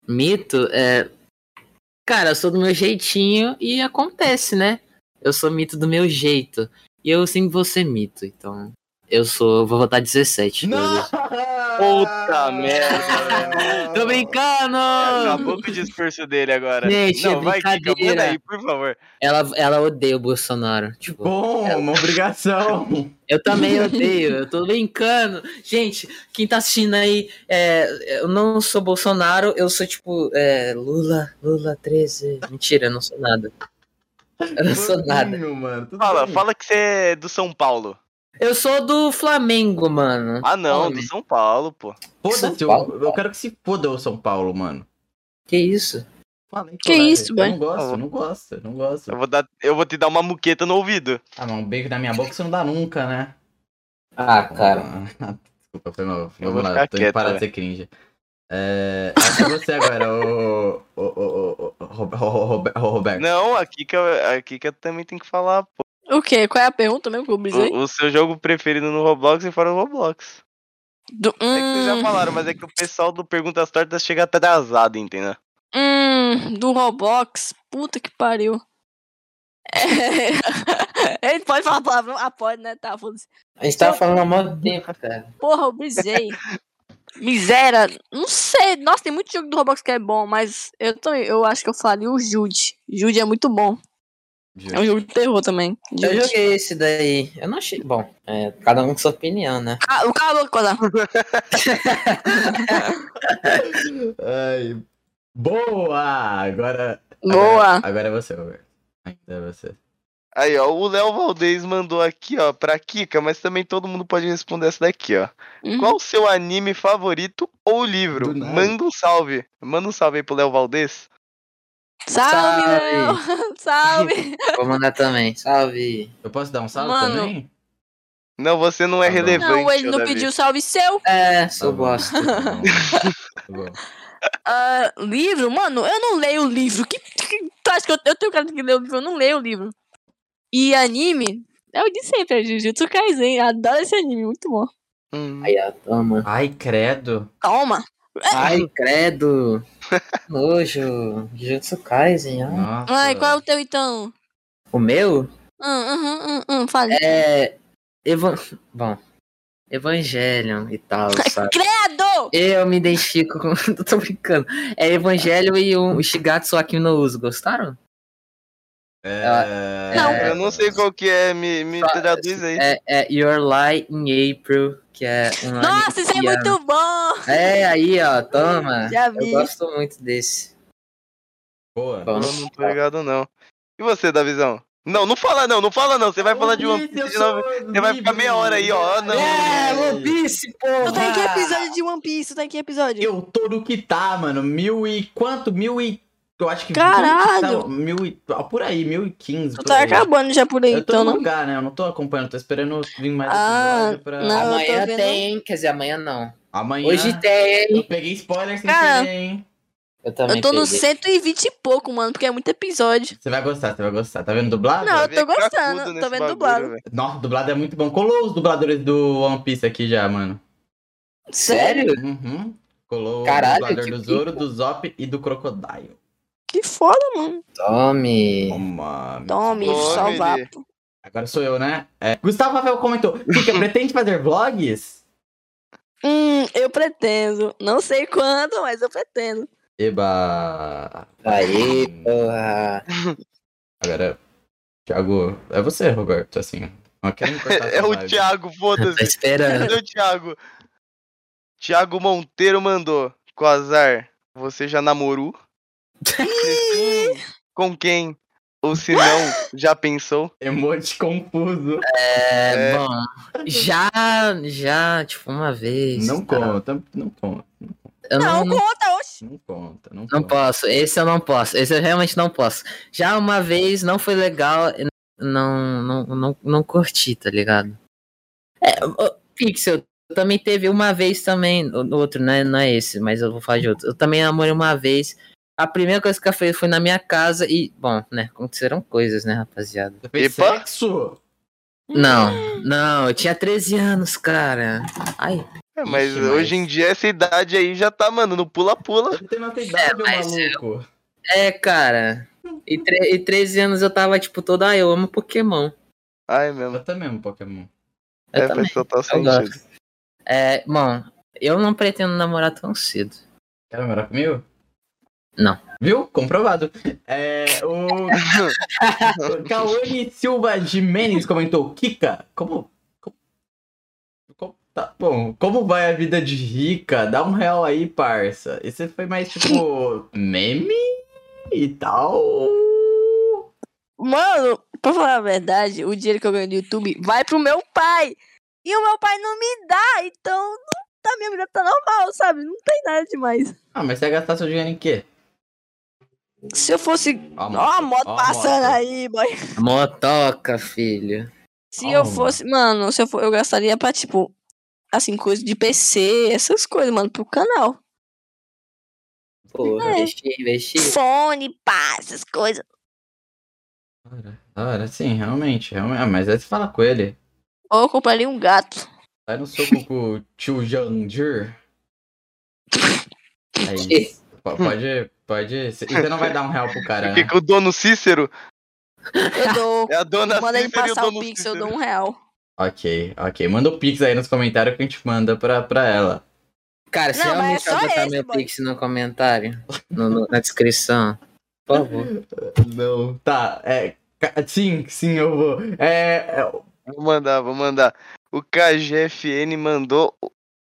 Mito é. Cara, eu sou do meu jeitinho e acontece, né? Eu sou mito do meu jeito. E eu sempre vou ser mito, então. Eu sou. Vou votar 17.
Não!
Puta merda.
Tô brincando!
Acabou com o discurso dele agora.
Gente,
não,
é
vai, Kika, manda aí, por favor.
Ela, ela odeia o Bolsonaro. Tipo,
Bom, uma obrigação. <laughs>
eu também odeio, eu tô brincando. Gente, quem tá assistindo aí, é, eu não sou Bolsonaro, eu sou tipo é, Lula, Lula 13. Mentira, eu não sou nada. Eu não sou nada.
Mano,
Fala,
bem.
fala que você é do São Paulo.
Eu sou do Flamengo, mano.
Ah, não, do São Paulo, pô.
Foda-se, eu, eu quero que se foda o São Paulo, mano.
Que isso?
Que isso,
Eu
boy?
não gosto, eu não gosto, eu não gosto.
Eu vou, dar, eu vou te dar uma muqueta no ouvido.
Ah, mas um beijo na minha boca você não dá nunca, né?
Ah, cara.
Ah, <laughs> Desculpa, foi mal.
Eu
Vamos
vou
lá, tô indo
quieto,
parar de
velho.
ser cringe. É, acho que você agora, o, o, o, o, o, Rob- o, Rob- o Roberto.
Não, a Kika, a Kika também tem que falar, pô.
O quê? Qual é a pergunta mesmo que eu brisei?
O, o seu jogo preferido no Roblox e fora do Roblox.
Do,
É que vocês já
hum,
falaram, mas é que o pessoal do Perguntas Tortas chega atrasado, entendeu?
hum, do Roblox. Puta que pariu. É... <laughs> Ele pode falar palavrão? Ah, pode, né? Tá, foda-se.
A gente tava falando há muito tempo, cara.
Porra, eu brisei. Miséria. Não sei. Nossa, tem muito jogo do Roblox que é bom, mas eu também, eu acho que eu faria o Jude. Jude é muito bom. É um jogo de terror também.
Eu
Jude.
joguei esse daí. Eu não achei. Bom, é, cada um com sua opinião, né?
Ah, o cara coisa. <laughs>
Ai, boa! Agora.
Boa.
Agora, agora é você, Roberto. Ainda é você.
Aí, ó, o Léo Valdez mandou aqui, ó, pra Kika, mas também todo mundo pode responder essa daqui, ó.
Uhum.
Qual o seu anime favorito ou livro? Manda um salve. Manda um salve aí pro Léo Valdez.
Salve,
Salve.
Léo. <laughs> Salve. <laughs>
Vou mandar também. Salve.
Eu posso dar um salve
Mano.
também?
Não, você não é
Tá bom.
relevante.
Não, ele não
Davi.
pediu salve seu.
É, sou
Tá
bosta. <laughs>
Ah, livro? Mano, eu não leio livro. Que, que- tu acha que eu, eu tenho cara que lê o livro? Eu não leio o livro. E anime? É o de sempre, é Jujutsu Kaisen. Adoro esse anime, muito bom.
Hum.
Aí, ó, toma.
Ai, credo.
Toma.
Ai, credo. Nojo. Jujutsu Kaisen, ó.
Nossa.
Ai, qual é o teu então?
O meu
Hum, hum, hum, hum, fale.
é. Evan... Bom. Evangelion e tal, <laughs> sabe?
Credo!
Eu me identifico com. <laughs> Tô brincando. É Evangelho e o Shigatsu Akimi no Uso. Gostaram?
É...
Não.
Eu não sei qual que é, me, me
Só-
traduz aí.
É, é Your Lie in April, que é um
Nossa, isso é muito bom!
É, aí, ó, toma. <laughs>
Já
Eu
vi.
gosto muito desse.
Boa.
Bom,
Eu não tô ligado, não. E você, Davizão? Não, não fala não, não fala não. Você vai falar de One
Piece, eu
de novo. Você vai ficar meia hora aí, ó. Não.
É, One Piece, porra!
Tu tá em que episódio de One Piece? Tu tá em que episódio?
Eu tô no que tá, mano. Mil e quanto? Mil e. Eu acho que.
Caralho!
Tá, mil e. ah, Por aí, mil e quinze.
Tu
por
tá
aí.
acabando já por aí,
Eu tô
então,
no
não?
lugar, né? Eu não tô acompanhando, tô esperando vir mais
Ah,
episódio pra.
não. eu tô
Amanhã
vendo-
tem, quer dizer, amanhã não.
Amanhã.
Hoje tem.
Eu peguei spoiler sem
Cara,
querer, hein?
Eu também
Eu tô no
peguei.
120 e pouco, mano, porque é muito episódio.
Você vai gostar, você vai gostar. Tá vendo dublado?
Não, eu tô gostando, tô vendo
bagulho,
dublado.
Nossa, dublado é muito bom. Colou os dubladores do One Piece aqui já, mano.
Sério?
Uhum. Colou
Caralho,
o dublador do Zoro, do Zop e do Crocodile.
Que foda, mano.
Tome.
Toma.
Tome,
Tome, ele.
Agora sou eu, né? É. Gustavo Rafael comentou. Fica, <laughs> pretende fazer vlogs?
Hum, eu pretendo. Não sei quando, mas eu pretendo.
Eba.
Aí, porra.
Agora, Thiago, é você, Roberto, assim. <laughs>
É o. Thiago,
Tá
foda-se.
esperando.
Cadê o Thiago? Thiago Monteiro mandou. Quasar, você já namorou? <laughs> Com quem? Ou se não, já pensou?
Emote confuso.
É,
É.
bom. Já, já, tipo, uma vez.
Não
tá?
conta, não conta.
Eu
Não,
não, não,
conta, oxi.
Não conta, não,
não
conta.
posso. Esse eu não posso. Esse eu realmente não posso. Já uma vez não foi legal. Não, não, não, não curti, tá ligado? É, Pixel, também teve uma vez também. o Outro, né? Não é esse, mas eu vou falar de outro. Eu também namorei uma vez. A primeira coisa que eu fiz foi na minha casa e, bom, né? Aconteceram coisas, né, rapaziada?
Você fez
Epa.
sexo?
Não, não, eu tinha 13 anos, cara. Ai,
É, mas
Ixi, mas-
hoje em dia essa idade aí já tá, mano, no pula-pula.
Você tem nossa idade, ô
mas
maluco.
é, cara. E, tre e 13 anos eu tava, tipo, toda, ah, eu amo Pokémon.
Ai, mesmo.
Eu também amo Pokémon.
Eu
é,
também.
faz total
Eu
sentido.
É, bom, eu não pretendo namorar tão cedo.
Quer namorar comigo?
Não.
Viu? Comprovado. É, o <laughs> Cauane Silva Jimenez comentou: Kika, como, como, como- Tá bom, como vai a vida de rica? Dá um real aí, parça. Esse foi mais tipo meme e tal.
Mano, pra falar a verdade, o dinheiro que eu ganho do YouTube vai pro meu pai. E o meu pai não me dá, então não tá, minha vida tá normal, sabe? Não tem nada demais.
Ah, mas você vai gastar seu dinheiro em quê?
Se eu fosse.
Ó
Ó a moto
ó a
passando
moto.
aí, boy.
Motoca, filho.
Se
Ó,
eu
mano.
fosse. Mano, se eu for, eu gastaria pra, tipo. Assim, coisa de PC, essas coisas, mano, pro canal.
Pô,
É.
investir, investir.
Fone, pá, essas coisas.
Ora, sim, realmente, realmente. Ah, mas aí você fala com ele.
Ou eu compraria um gato.
Sai no soco com o tio Jandir. <laughs> Po- Pode, pode. Você <laughs> não vai dar um real pro cara,
Porque
né?
que o dono Cícero
Eu dou. <laughs>
é a dona
Manda ele
Cícero e o
passar o
dono
Pix, eu
Cícero.
dou um real.
Ok, ok. Manda o Pix aí nos comentários que a gente manda pra, pra ela.
Cara, se
Não,
realmente
é
vai
só
botar
esse,
meu
boy.
Pix no comentário, no- no- na descrição, por favor. <laughs>
Não, tá. É, sim, sim, eu vou. É, é,
Vou mandar, vou mandar. O KGFN mandou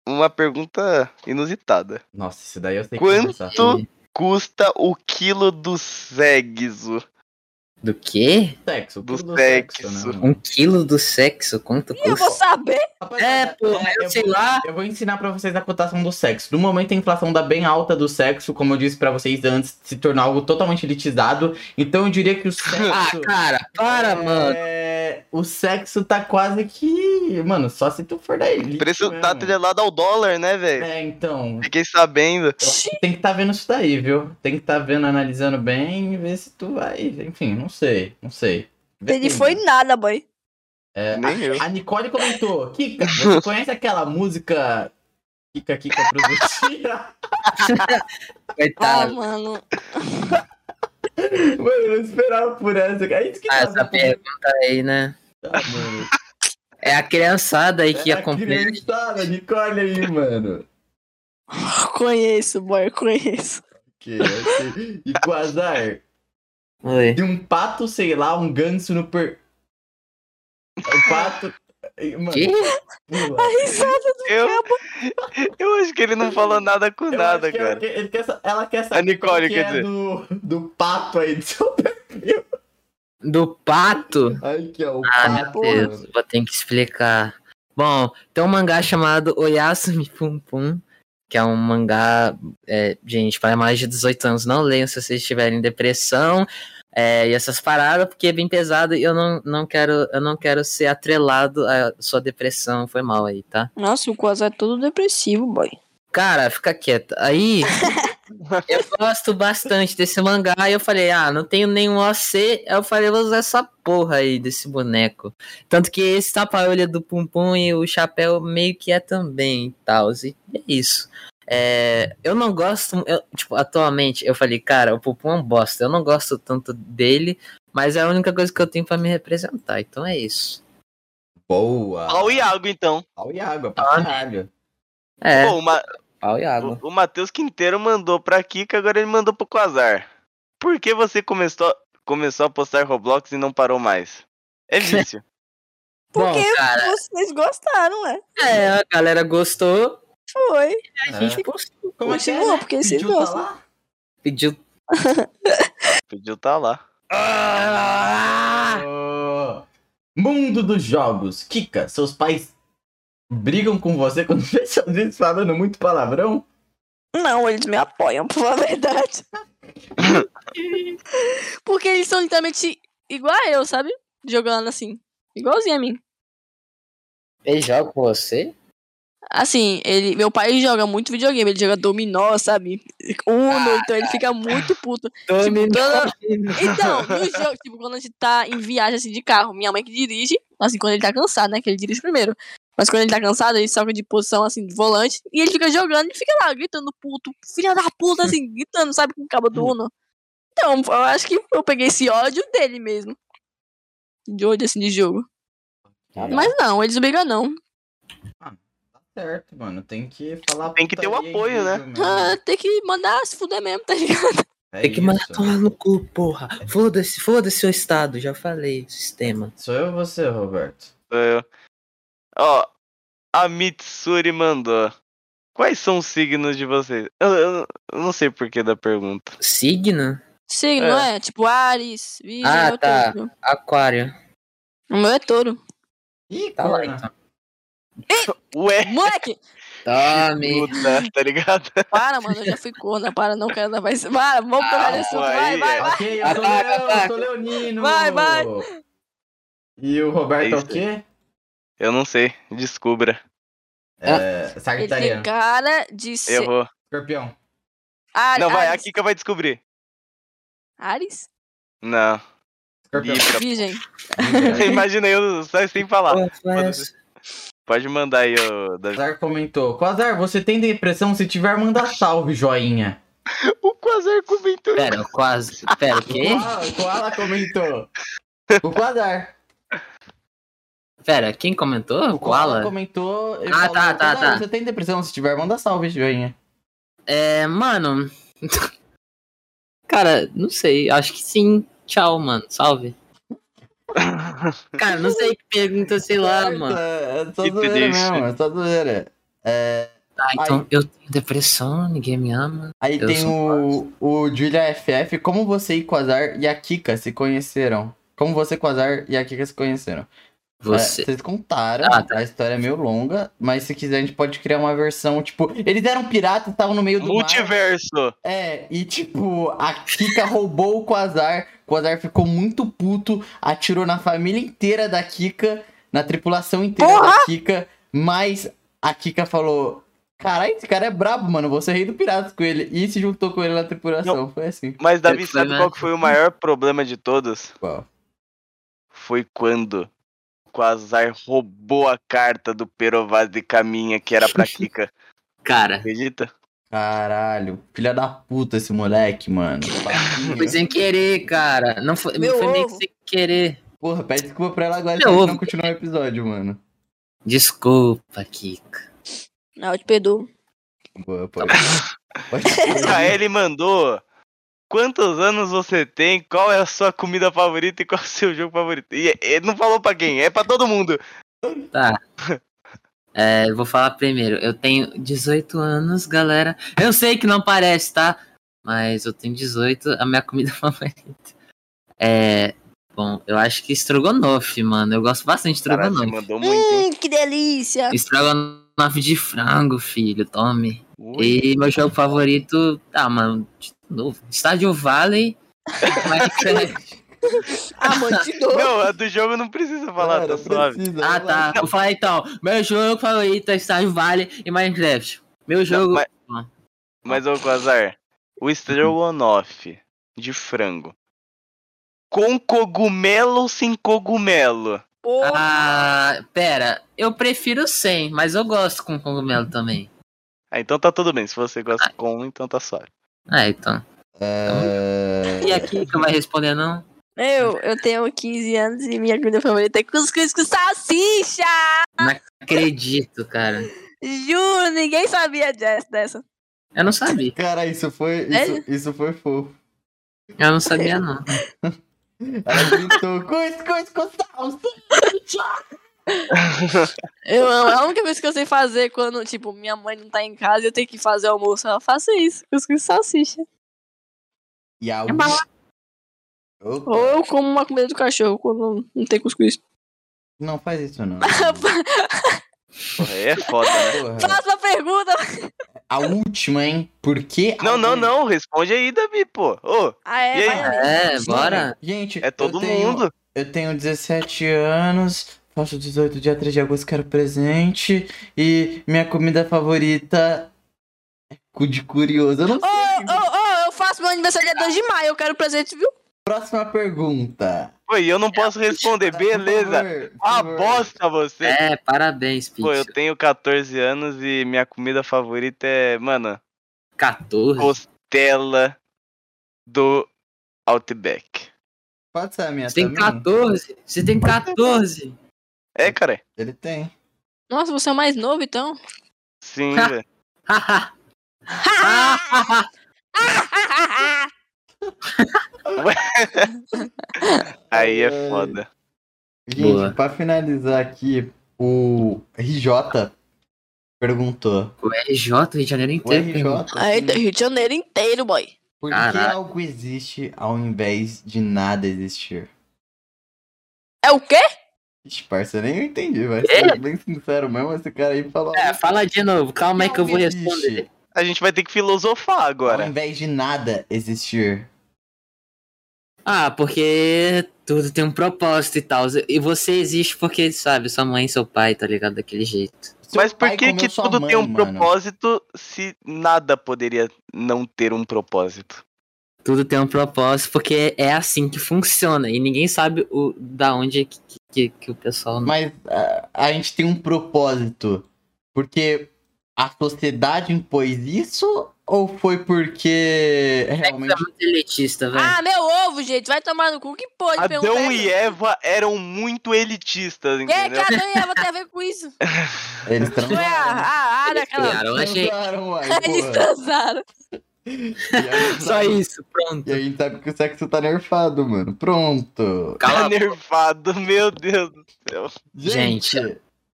uma pergunta inusitada.
Nossa, isso daí eu sei que
Quanto? Custa o quilo do sexo?
Do quê?
Sexo,
Do
tudo
sexo.
né, mano?
Um quilo do sexo? Quanto
E eu
custa?
vou saber.
É, pô, eu sei
vou,
lá.
Eu vou ensinar pra vocês a cotação do sexo. No momento a inflação dá bem alta do sexo, como eu disse pra vocês antes, se tornar algo totalmente elitizado. Então eu diria que o <laughs> sexo.
Ah, cara, para,
é,
mano.
O sexo tá quase que. Mano, só se tu for da elite.
O preço tá
mesmo.
atrelado ao dólar, né, velho?
É, então.
Fiquei sabendo.
Tem que tá vendo isso daí, viu? Tem que tá vendo, analisando bem e ver se tu vai. Enfim, não sei. Não sei. Vê
Ele foi nada, boy.
É,
Nem eu.
a Nicole comentou: Kika, você <laughs> conhece aquela música Kika Kika Produtiva? <laughs>
Ah,
Coitado.
mano. <laughs>
Mano, eu não esperava por essa. É isso que
Ah, essa pergunta aí, né?
Tá, mano.
É a criançada aí que
É a
acompanha.
criançada, Nicole aí, mano.
Conheço, boy, conheço.
Ok, ok. E com azar,
Oi.
de um pato, sei lá, um ganso no per. O pato. Mano,
Que?
A risada do
Eu,
cabo.
eu acho que ele não falou nada com
Eu
nada,
que
cara.
Ela quer, ele quer ela quer saber
A Nicole,
que
quer
é
dizer.
do, do pato aí do seu perfil.
Do pato?
Ai, que é o
Ah, meu
pato.
Deus,
mano.
vou ter que explicar. Bom, tem um mangá chamado Oyasumi Pum Pum, que é um mangá, é, gente, para mais de 18 anos. Não leiam se vocês estiverem em depressão é, e essas paradas, porque é bem pesado e eu não, não, quero, eu não quero ser atrelado à sua depressão. Foi mal aí, tá?
Nossa, o Quasar é todo depressivo, boy.
Cara, fica quieto. Aí, <laughs> eu gosto bastante desse mangá. E eu falei, ah, não tenho nenhum OC. Aí eu falei, vou usar essa porra aí desse boneco. Tanto que esse tapa-olho do Pum Pum e o chapéu meio que é também e tal. E é isso. É, eu não gosto, eu, tipo, atualmente, eu falei, cara, o Pum Pum é um bosta. Eu não gosto tanto dele, mas é a única coisa que eu tenho pra me representar. Então é isso.
Boa.
Ó o Iago, então.
Olha o água, pra
Ah,
caralho.
É,
Pô, o, Ma
pau e água.
o, o Matheus Quinteiro mandou pra Kika, agora ele mandou pro Quasar. Por que você começou, começou a postar Roblox e não parou mais? É <laughs> vício.
Bom,
Porque
cara,
vocês gostaram, é?
é, a galera gostou.
Foi.
A gente postou.
Como é que é,
Continua,
né?
porque vocês
Pediu tá
gostam.
lá?
Pediu <laughs>
Pediu tá lá.
Oh, Mundo dos jogos. Kika, seus pais brigam com você <laughs> quando vê seus vídeos falando muito palavrão?
Não, eles me apoiam, por falar a verdade. <laughs> Porque eles são literalmente igual a eu, sabe? Jogando assim. Igualzinho a mim.
Ele joga com você?
Assim, ele, meu pai joga muito videogame, ele joga dominó, sabe? Uno, então ele fica muito puto. <laughs>
Dominó.
toda- Então, no jogo, tipo, quando a gente tá em viagem assim de carro, minha mãe que dirige, assim, quando ele tá cansado, né? Que ele dirige primeiro. Mas quando ele tá cansado, ele soca de posição assim, de volante, e ele fica jogando e fica lá, gritando puto, filha da puta, assim, <laughs> gritando, sabe, com o cabo do Uno. Então, eu acho que eu peguei esse ódio dele mesmo. De ódio, assim, de jogo. Mas não, eles brigam, não.
Tá certo, mano. Tem que falar.
Tem que ter o apoio, né?
Ah, tem que mandar se fuder mesmo, tá ligado?
É
Tem que mandar
isso.
tomar no cu, porra. Foda-se, foda-se seu estado, já falei, sistema.
Sou eu ou você, Roberto?
Sou eu. Ó, a Mitsuri mandou. Quais são os signos de vocês? Eu, eu- eu não sei por que da pergunta.
Signo?
Signo, é. Tipo, Ares, Virgem,
Ah, tá.
touro.
Aquário.
O meu é touro.
Ih,
Tá lá então. <laughs>
Ué,
Moleque!
Tome. <laughs>
puta, tá ligado?
Para, mano, eu já fui corna. Para, não quero isso. Para, vamos
Ah,
assunto.
aí,
Vai, vai,
é.
vai.
Ok, eu sou
Ataca,
Leão, eu
ataca.
sou Leonino.
Vai, vai.
E o Roberto é,
É
o quê?
Eu não sei, descubra.
É,
Ele
Sagitariano.
tem cara de ser.
Errou.
Escorpião.
Ares.
Não, vai, a
Ares.
Kika vai descobrir.
Ares?
Não.
Escorpião.
Libra.
Virgem.
Imagina <laughs> eu só sem falar. Pode mandar aí, ô Davi.
Quasar comentou. Quasar, você tem depressão? Se tiver, manda salve, joinha. <laughs>
O Quasar comentou.
Pera, quase. Pera, o quê?
Koala, o Koala comentou. O Quasar.
Pera, quem comentou? O Koala?
comentou.
Ah,
falou,
tá, tá,
"Quasar,
tá.
Você tem depressão? Se tiver, manda salve, joinha.
É, mano. <laughs> Cara, não sei. Acho que sim. Tchau, mano. Salve. <laughs> Cara, não sei que pergunta, sei lá, mano.
É só
triste.
mesmo, é só zoeira. É,
Tá, então
Aí.
eu tenho depressão, ninguém me ama.
aí
Eu
tem o, o Julia FF. Como você e Quasar e a Kika se conheceram? Como você, Quasar e a Kika se conheceram? É,
Você.
vocês contaram,
Ah, tá.
a história é meio longa, mas se quiser a gente pode criar uma versão, tipo, eles eram piratas, estavam no meio do mar.
Multiverso.
É, e tipo, a Kika roubou o Quasar, o Quasar ficou muito puto, atirou na família inteira da Kika, na tripulação inteira
Porra!
da Kika, mas a Kika falou, caralho, esse cara é brabo, mano, vou ser rei do piratas com ele, e se juntou com ele na tripulação, foi assim.
Mas, Davi, sabe
né?
qual que foi o maior problema de todos?
Qual?
Foi quando Quasar roubou a carta do Perovaz de Caminha, que era pra <laughs> Kika.
Cara,
Acredita?
Caralho, filha da puta esse moleque, mano. <laughs>
foi sem querer, cara. Não foi,
Meu
foi meio que
ovo.
sem querer.
Porra, pede desculpa pra ela agora
Meu
se a gente
ovo.
não continuar o episódio, mano.
Desculpa, Kika.
Não, eu te perdoo.
Boa, pode. <laughs>
Tá
pode.
Aí ele mandou. Quantos anos você tem? Qual é a sua comida favorita e qual é o seu jogo favorito? E ele não falou pra quem, é pra todo mundo.
Tá. É, eu vou falar primeiro. Eu tenho 18 anos, galera. Eu sei que não parece, tá? Mas eu tenho 18, a minha comida <laughs> favorita. É. Bom, eu acho que estrogonofe, mano. Eu gosto bastante de estrogonofe.
mandou muito, hein?
Hum, que delícia.
Estrogonofe de frango, filho. Tome.
Ui.
E meu jogo favorito. Ah, mano. De novo. Stardew Valley. Minecraft. <laughs>
Ah, mano, te dou.
Não, a do jogo não precisa falar,
Cara,
tá suave.
precisa,
Ah, tá. Vou falar então. Meu jogo favorito é Stardew Valley e Minecraft. Meu jogo.
mas- Mas, ô Quasar, o estrogonofe de frango. Com cogumelo ou sem cogumelo?
Porra.
Ah, pera. Eu prefiro sem, mas eu gosto com cogumelo também.
Ah, então tá tudo bem. Se você gosta com, então tá suave.
Ah, então.
É...
E aqui que vai responder não?
Eu, eu tenho 15 anos e minha comida favorita é cuscuz com salsicha!
Acredito, cara.
Juro, ninguém sabia dessa.
Eu não sabia.
Cara, isso foi. Isso, isso foi fofo.
Eu não sabia, não.
Ela gritou, cuscuz com salsicha!
Eu, a única coisa que eu sei fazer quando, tipo, minha mãe não tá em casa e eu tenho que fazer almoço, ela faça isso, cuscuz com salsicha.
E a
É bom.
Opa,
Ou eu como uma comida do cachorro quando não tem cuscuz.
Não faz isso, não. <laughs>
Porra, é foda, né?
Porra.
Faça a pergunta!
a última, hein? Por que.
Não, não,
alguém-
não. Responde aí, Davi, pô. Ô,
Ah, é?
E.
É,
Gente,
bora.
Gente,
é todo
eu tenho,
mundo.
Eu tenho 17 anos, faço 18 dia 3 de agosto, quero presente. E minha comida favorita é cu de curioso. Eu não
Ô,
sei.
ô, ô, eu faço meu aniversário dia 2 de maio, eu quero presente, viu?
Próxima pergunta.
E eu não posso responder, beleza.
Por favor, por
Ah, bosta você.
É, parabéns,
Pô, eu tenho 14 anos e minha comida favorita é, mano,
14.
costela do Outback.
Pode ser a minha
Você tem
também?
14? Você tem 14?
É, cara?
Ele tem.
Nossa, você é o mais novo, então.
Sim, <laughs> velho. <laughs> Aí é foda.
Gente,
Boa.
pra finalizar aqui, o RJ perguntou.
o RJ, Rio de Janeiro
O
inteiro.
RJ,
pergunta.
Aí,
assim,
Rio de Janeiro inteiro, boy.
por que
Caralho.
algo existe ao invés de nada existir?
É o quê?
Ixi, parça, nem eu entendi, vai
É?
ser bem sincero mesmo, esse cara aí falou.
É, fala de novo, calma aí que eu vou responder.
A gente vai ter que filosofar
Ao
agora.
invés de nada existir.
Ah, porque tudo tem um propósito e tal. E você existe porque, sabe, sua mãe e seu pai, tá ligado? Daquele jeito.
Seu
Mas por que que tudo
mãe,
tem um
mano.
propósito se nada poderia não ter um propósito?
Tudo tem um propósito porque é assim que funciona. E ninguém sabe o, da onde que, que, que o pessoal.
Mas ah, a gente tem um propósito. Porque a sociedade impôs isso? Ou foi porque realmente.
É muito elitista, velho.
Ah, meu ovo, gente. Vai tomar no cu. Que pode
Adão e Eva eram muito elitistas,
Que que
entendeu?
Adão e Eva tem a ver com isso?
Eles
Foi a,
transaram.
a área,
Eles
aquela...
a gente.
Transaram, uai,
Eles transaram. <laughs>
A gente
Só
sabe-
isso, pronto.
E a gente sabe que o sexo tá nerfado, mano. Pronto.
Tá
Cala a boca.
nervado, meu Deus do céu.
Gente.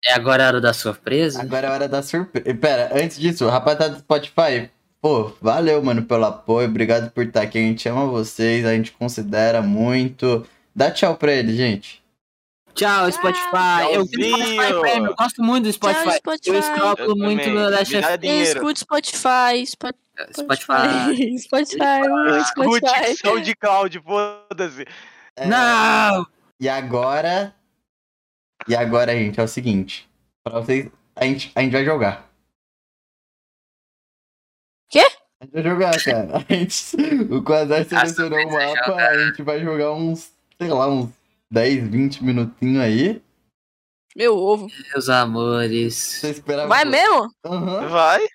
É agora a hora da surpresa?
Agora é hora da surpresa. Pera, antes disso, rapaziada do Spotify, pô, valeu, mano, pelo apoio. Obrigado por estar aqui. A gente ama vocês, a gente considera muito. Dá tchau pra ele, gente.
Tchau, Spotify. Eu. Spotify Premium, eu gosto muito do Spotify.
Tchau, Spotify.
Eu escropo
Eu
muito no Last
dinheiro.
Escute Spotify. Spo- <laughs>
Spotify.
Spotify. uh,
Escute
Spotify.
SoundCloud, foda-se.
É,
Não!
E agora. E agora, gente, é o seguinte. Pra vocês. A gente, a gente vai jogar.
Quê?
A gente vai jogar, cara. A gente, o Quasar selecionou o mapa. A gente vai jogar uns, sei lá, uns 10, 20 minutinhos aí.
Meu ovo.
Meus amores.
Você esperava.
Vai mesmo?
Aham.
Vai.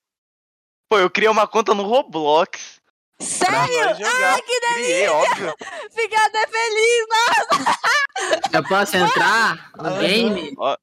Pô, eu criei uma conta no Roblox.
Sério?
jogar.
Ah, que
Criei, óbvio. <laughs>
Fiquei até feliz, mano.
Eu posso entrar no game?
Ó,